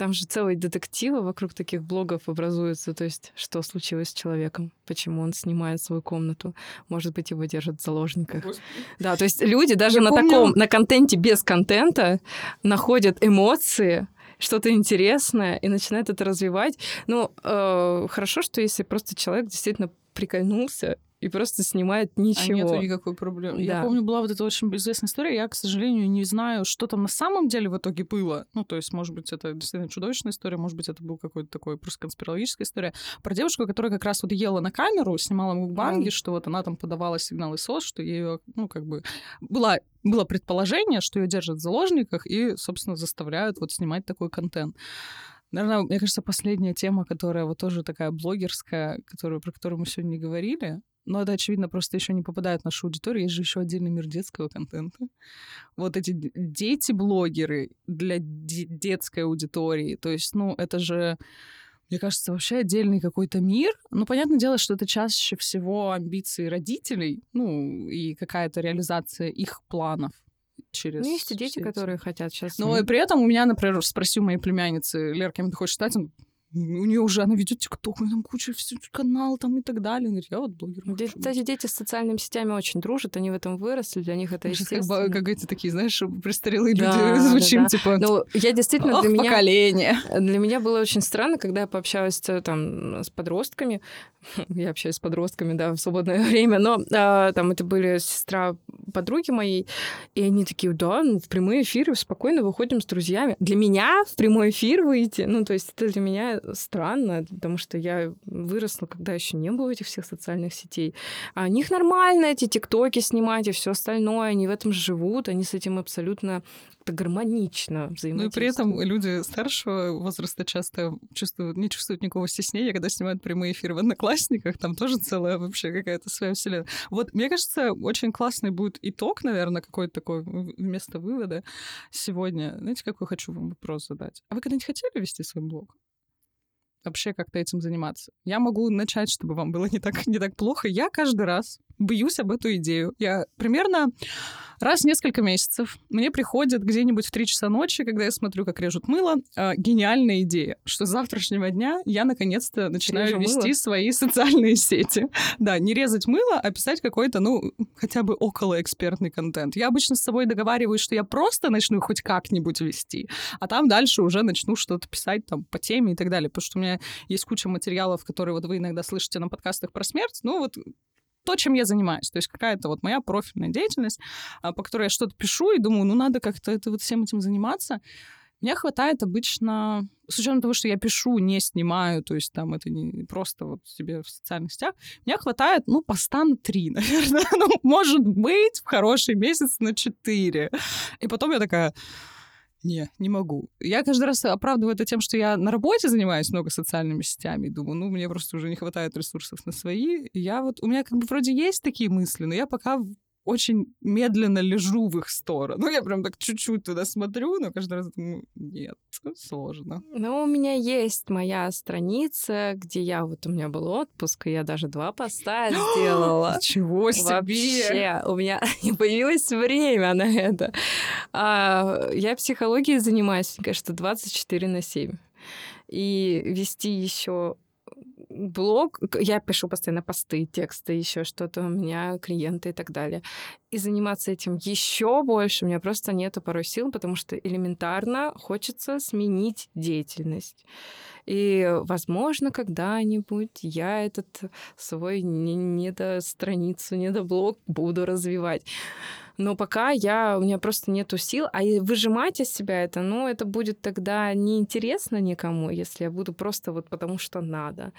Speaker 2: там же целые детективы вокруг таких блогов образуются. То есть, что случилось с человеком, почему он снимает свою комнату. Может быть, его держат в заложниках. Господи. Да, то есть люди даже Я на помню... таком, на контенте без контента находят эмоции, что-то интересное и начинают это развивать. Ну, э, хорошо, что если просто человек действительно прикольнулся и просто снимает ничего. А
Speaker 1: нету никакой проблемы. Да. Я помню, была вот эта очень известная история. Я, к сожалению, не знаю, что там на самом деле в итоге было. Ну, то есть, может быть, это действительно чудовищная история, может быть, это был какой-то такой просто конспирологическая история. Про девушку, которая как раз вот ела на камеру, снимала мукбанги, mm. что вот она там подавала сигналы СОС, что ее, ну, как бы, была было предположение, что ее держат в заложниках и, собственно, заставляют вот снимать такой контент. Наверное, мне кажется, последняя тема, которая вот тоже такая блогерская, которую, про которую мы сегодня не говорили, но это, очевидно, просто еще не попадает в нашу аудиторию. Есть же еще отдельный мир детского контента. Вот эти дети-блогеры для детской аудитории. То есть, ну, это же, мне кажется, вообще отдельный какой-то мир. Ну, понятное дело, что это чаще всего амбиции родителей, ну, и какая-то реализация их планов через...
Speaker 2: Ну, есть и дети, которые хотят сейчас...
Speaker 1: Но и при этом у меня, например, спросил моей племянницы, Лер, кем ты хочешь стать? Он у нее уже, она ведет ТикТок, там куча все, канал там и так далее. Говорит, я вот блогер.
Speaker 2: Дети, кстати, дети с социальными сетями очень дружат, они в этом выросли, для них это естественно.
Speaker 1: Как, как эти такие, знаешь, престарелые да, люди звучим, да, да. типа...
Speaker 2: Ну, я действительно
Speaker 1: Ох,
Speaker 2: для меня...
Speaker 1: поколение.
Speaker 2: Для меня было очень странно, когда я пообщалась там с подростками, я общаюсь с подростками, да, в свободное время, но а, там это были сестра подруги моей, и они такие, да, ну, в прямой эфир спокойно выходим с друзьями. Для меня в прямой эфир выйти, ну, то есть это для меня странно, потому что я выросла, когда еще не было этих всех социальных сетей. А у них нормально эти тиктоки снимать и все остальное, они в этом живут, они с этим абсолютно как-то гармонично взаимодействуют.
Speaker 1: Ну и при этом люди старшего возраста часто чувствуют, не чувствуют никакого стеснения, когда снимают прямые эфиры в Одноклассниках, там тоже целая вообще какая-то своя вселенная. Вот, мне кажется, очень классный будет итог, наверное, какой-то такой вместо вывода сегодня. Знаете, какой хочу вам вопрос задать? А вы когда-нибудь хотели вести свой блог? Вообще как-то этим заниматься. Я могу начать, чтобы вам было не так, не так плохо. Я каждый раз бьюсь об эту идею. Я примерно Раз в несколько месяцев мне приходит где-нибудь в 3 часа ночи, когда я смотрю, как режут мыло, э, гениальная идея, что с завтрашнего дня я наконец-то начинаю Режу вести мыло. свои социальные сети. Да, не резать мыло, а писать какой-то, ну, хотя бы около экспертный контент. Я обычно с собой договариваюсь, что я просто начну хоть как-нибудь вести, а там дальше уже начну что-то писать там по теме и так далее, потому что у меня есть куча материалов, которые вот вы иногда слышите на подкастах про смерть, ну вот то, чем я занимаюсь. То есть какая-то вот моя профильная деятельность, а, по которой я что-то пишу и думаю, ну, надо как-то это, вот всем этим заниматься. Мне хватает обычно, с учетом того, что я пишу, не снимаю, то есть там это не просто вот себе в социальных сетях, мне хватает, ну, поста на три, наверное. ну, может быть, в хороший месяц на четыре. И потом я такая, не, не могу. Я каждый раз оправдываю это тем, что я на работе занимаюсь много социальными сетями и думаю, ну, мне просто уже не хватает ресурсов на свои. И я вот, у меня как бы вроде есть такие мысли, но я пока очень медленно лежу в их сторону. Ну, я прям так чуть-чуть туда смотрю, но каждый раз думаю, нет, сложно.
Speaker 2: Ну, у меня есть моя страница, где я, вот у меня был отпуск, и я даже два поста сделала.
Speaker 1: Чего себе!
Speaker 2: Вообще, у меня не появилось время на это. А, я психологией занимаюсь, конечно, 24 на 7. И вести еще блог, я пишу постоянно посты, тексты, еще что-то у меня, клиенты и так далее. И заниматься этим еще больше у меня просто нету порой сил, потому что элементарно хочется сменить деятельность. И, возможно, когда-нибудь я этот свой недостраницу, недоблог буду развивать. Но пока я, у меня просто нету сил, а выжимать из себя это, ну, это будет тогда неинтересно никому, если я буду просто вот потому что надо.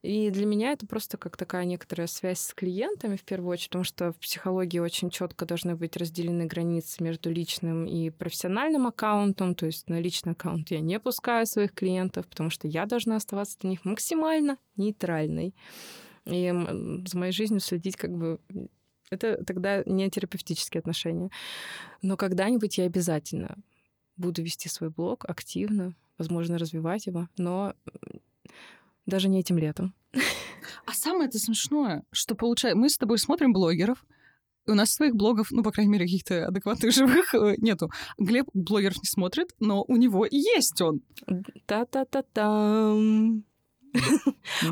Speaker 2: И для меня это просто как такая некоторая связь с клиентами в первую очередь, потому что в психологии очень четко должны быть разделены границы между личным и профессиональным аккаунтом. То есть на личный аккаунт я не пускаю своих клиентов, потому что я должна оставаться для них максимально нейтральной. И за моей жизнью следить как бы это тогда не терапевтические отношения. Но когда-нибудь я обязательно буду вести свой блог активно, возможно, развивать его, но даже не этим летом.
Speaker 1: А самое это смешное, что получается, мы с тобой смотрим блогеров, у нас своих блогов, ну, по крайней мере, каких-то адекватных живых э, нету. Глеб блогеров не смотрит, но у него есть он.
Speaker 2: Та-та-та-там.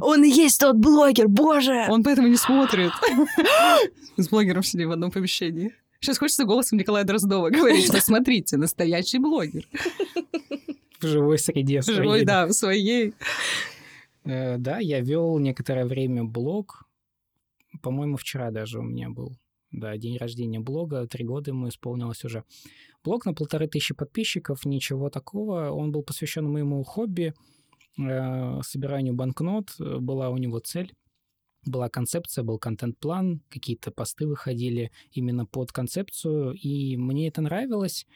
Speaker 2: Он и есть тот блогер, боже!
Speaker 1: Он поэтому не смотрит. С блогером сидим в одном помещении. Сейчас хочется голосом Николая Дроздова говорить, что смотрите, настоящий блогер.
Speaker 3: В живой среде
Speaker 1: своей. Живой, да, в своей.
Speaker 3: Э, да, я вел некоторое время блог. По-моему, вчера даже у меня был да, день рождения блога, три года ему исполнилось уже. Блог на полторы тысячи подписчиков, ничего такого. Он был посвящен моему хобби, собиранию банкнот. Была у него цель, была концепция, был контент-план, какие-то посты выходили именно под концепцию, и мне это нравилось.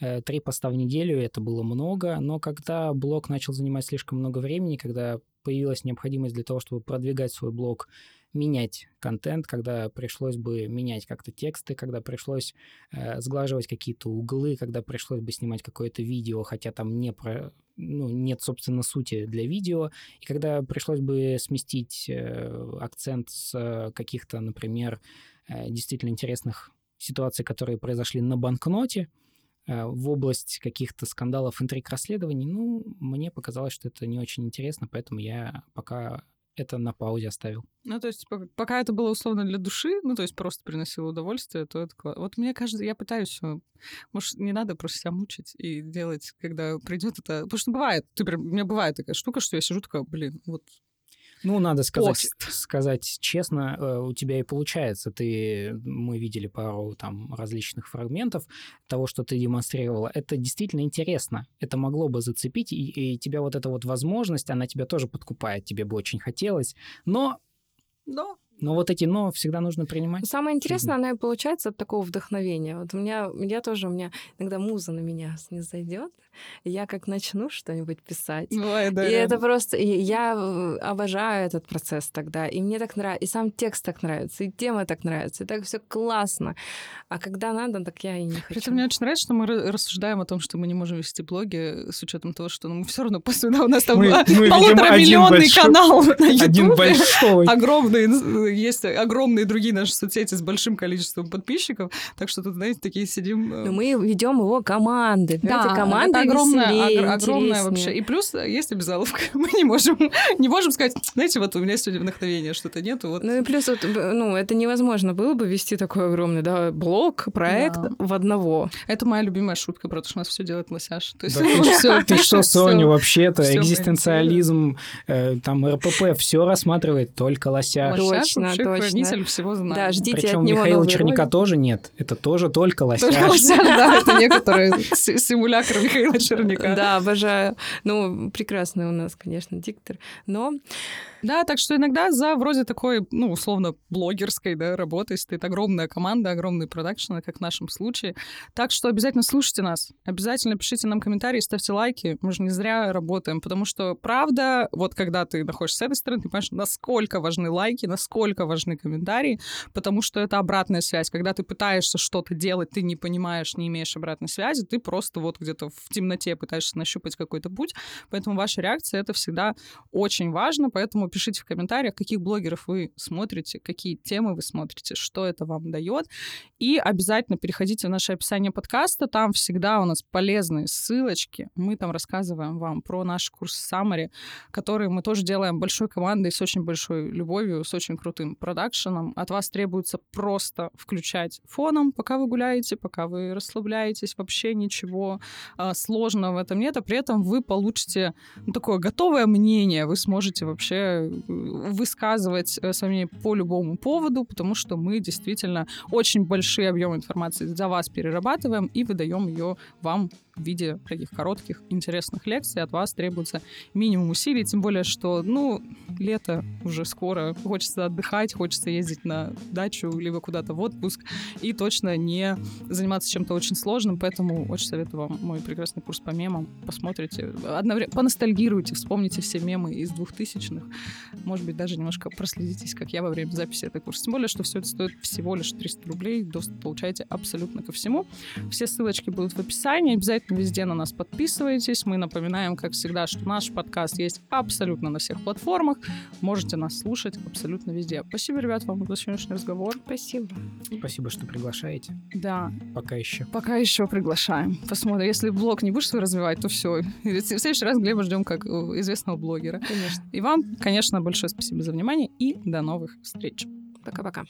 Speaker 3: Э, три поста в неделю, это было много, но когда блог начал занимать слишком много времени, когда появилась необходимость для того, чтобы продвигать свой блог, менять контент, когда пришлось бы менять как-то тексты, когда пришлось э, сглаживать какие-то углы, когда пришлось бы снимать какое-то видео, хотя там не про, ну, нет, собственно, сути для видео, и когда пришлось бы сместить э, акцент с каких-то, например, э, действительно интересных ситуаций, которые произошли на банкноте, Э, в область каких-то скандалов, интриг, расследований, ну, мне показалось, что это не очень интересно, поэтому я пока это на паузе оставил.
Speaker 1: Ну, то есть, пока это было условно для души, ну, то есть просто приносило удовольствие, то это классно. Вот мне кажется, я пытаюсь, э, может, не надо просто себя мучить и делать, когда придет это... Потому что бывает, ты, у меня бывает такая штука, что я сижу такая, блин, вот
Speaker 3: ну, надо сказать, сказать честно, э, у тебя и получается. Ты, мы видели пару там различных фрагментов того, что ты демонстрировала. Это действительно интересно. Это могло бы зацепить, и, и тебя вот эта вот возможность, она тебя тоже подкупает. Тебе бы очень хотелось. Но...
Speaker 1: Но
Speaker 3: но вот эти «но» всегда нужно принимать.
Speaker 2: Самое интересное, оно и получается от такого вдохновения. Вот у меня, я тоже, у меня иногда муза на меня не зайдет, я как начну что-нибудь писать.
Speaker 1: Ой, да,
Speaker 2: и это просто... И я э, обожаю этот процесс тогда, и мне так нравится, и сам текст так нравится, и тема так нравится, и так все классно. А когда надо, так я и не хочу.
Speaker 1: Причем мне очень нравится, что мы рассуждаем о том, что мы не можем вести блоги с учетом того, что ну, мы все равно после да, у нас там мы полуторамиллионный канал на YouTube.
Speaker 3: Один большой.
Speaker 1: Огромный есть огромные другие наши соцсети с большим количеством подписчиков, так что тут, знаете, такие сидим...
Speaker 2: Э, Но мы ведем его команды.
Speaker 1: Да, команда огромная, веселее, огромная вообще. И плюс есть обязаловка. Мы не можем, не можем сказать, знаете, вот у меня сегодня вдохновение, что-то нету. Вот.
Speaker 2: Ну и плюс, вот, ну, это невозможно было бы вести такой огромный, да, блок, проект да. в одного.
Speaker 1: Это моя любимая шутка про то, что у нас все делает лосяш.
Speaker 3: То есть, да, все, ты что, Соня, вообще-то экзистенциализм, э, там РПП все рассматривает только лосяш.
Speaker 2: Точно, точно.
Speaker 1: хранитель всего знает.
Speaker 2: Да, ждите
Speaker 3: Причем
Speaker 2: от него
Speaker 3: Михаила Черняка ролик. тоже нет. Это тоже только лосяш.
Speaker 1: Только лосяш, да, это некоторые симулякр Михаила Черняка.
Speaker 2: Да, обожаю. Ну, прекрасный у нас, конечно, диктор. Но
Speaker 1: да, так что иногда за вроде такой, ну, условно, блогерской, да, работы стоит огромная команда, огромный продакшн, как в нашем случае. Так что обязательно слушайте нас, обязательно пишите нам комментарии, ставьте лайки. Мы же не зря работаем, потому что, правда, вот когда ты находишься с этой стороны, ты понимаешь, насколько важны лайки, насколько важны комментарии, потому что это обратная связь. Когда ты пытаешься что-то делать, ты не понимаешь, не имеешь обратной связи, ты просто вот где-то в темноте пытаешься нащупать какой-то путь, поэтому ваша реакция — это всегда очень важно, поэтому пишите в комментариях, каких блогеров вы смотрите, какие темы вы смотрите, что это вам дает. И обязательно переходите в наше описание подкаста. Там всегда у нас полезные ссылочки. Мы там рассказываем вам про наш курс Summary, который мы тоже делаем большой командой, с очень большой любовью, с очень крутым продакшеном. От вас требуется просто включать фоном, пока вы гуляете, пока вы расслабляетесь. Вообще ничего а, сложного в этом нет. А при этом вы получите ну, такое готовое мнение. Вы сможете вообще высказывать э, свое мнение по любому поводу, потому что мы действительно очень большие объемы информации за вас перерабатываем и выдаем ее вам в виде таких коротких, интересных лекций. От вас требуется минимум усилий, тем более, что, ну, лето уже скоро, хочется отдыхать, хочется ездить на дачу, либо куда-то в отпуск, и точно не заниматься чем-то очень сложным, поэтому очень советую вам мой прекрасный курс по мемам. Посмотрите, одновременно, поностальгируйте, вспомните все мемы из двухтысячных, может быть, даже немножко проследитесь, как я во время записи этого курса. Тем более, что все это стоит всего лишь 300 рублей, доступ получаете абсолютно ко всему. Все ссылочки будут в описании. Обязательно везде на нас подписывайтесь. Мы напоминаем, как всегда, что наш подкаст есть абсолютно на всех платформах. Можете нас слушать абсолютно везде. Спасибо, ребят, вам за сегодняшний разговор.
Speaker 2: Спасибо.
Speaker 3: Спасибо, что приглашаете.
Speaker 1: Да,
Speaker 3: Пока еще.
Speaker 1: пока еще приглашаем. Посмотрим. Если блог не будешь свой развивать, то все. В следующий раз Глеба ждем как э, известного блогера.
Speaker 2: Конечно.
Speaker 1: И вам, конечно, большое спасибо за внимание и до новых встреч.
Speaker 2: Пока-пока.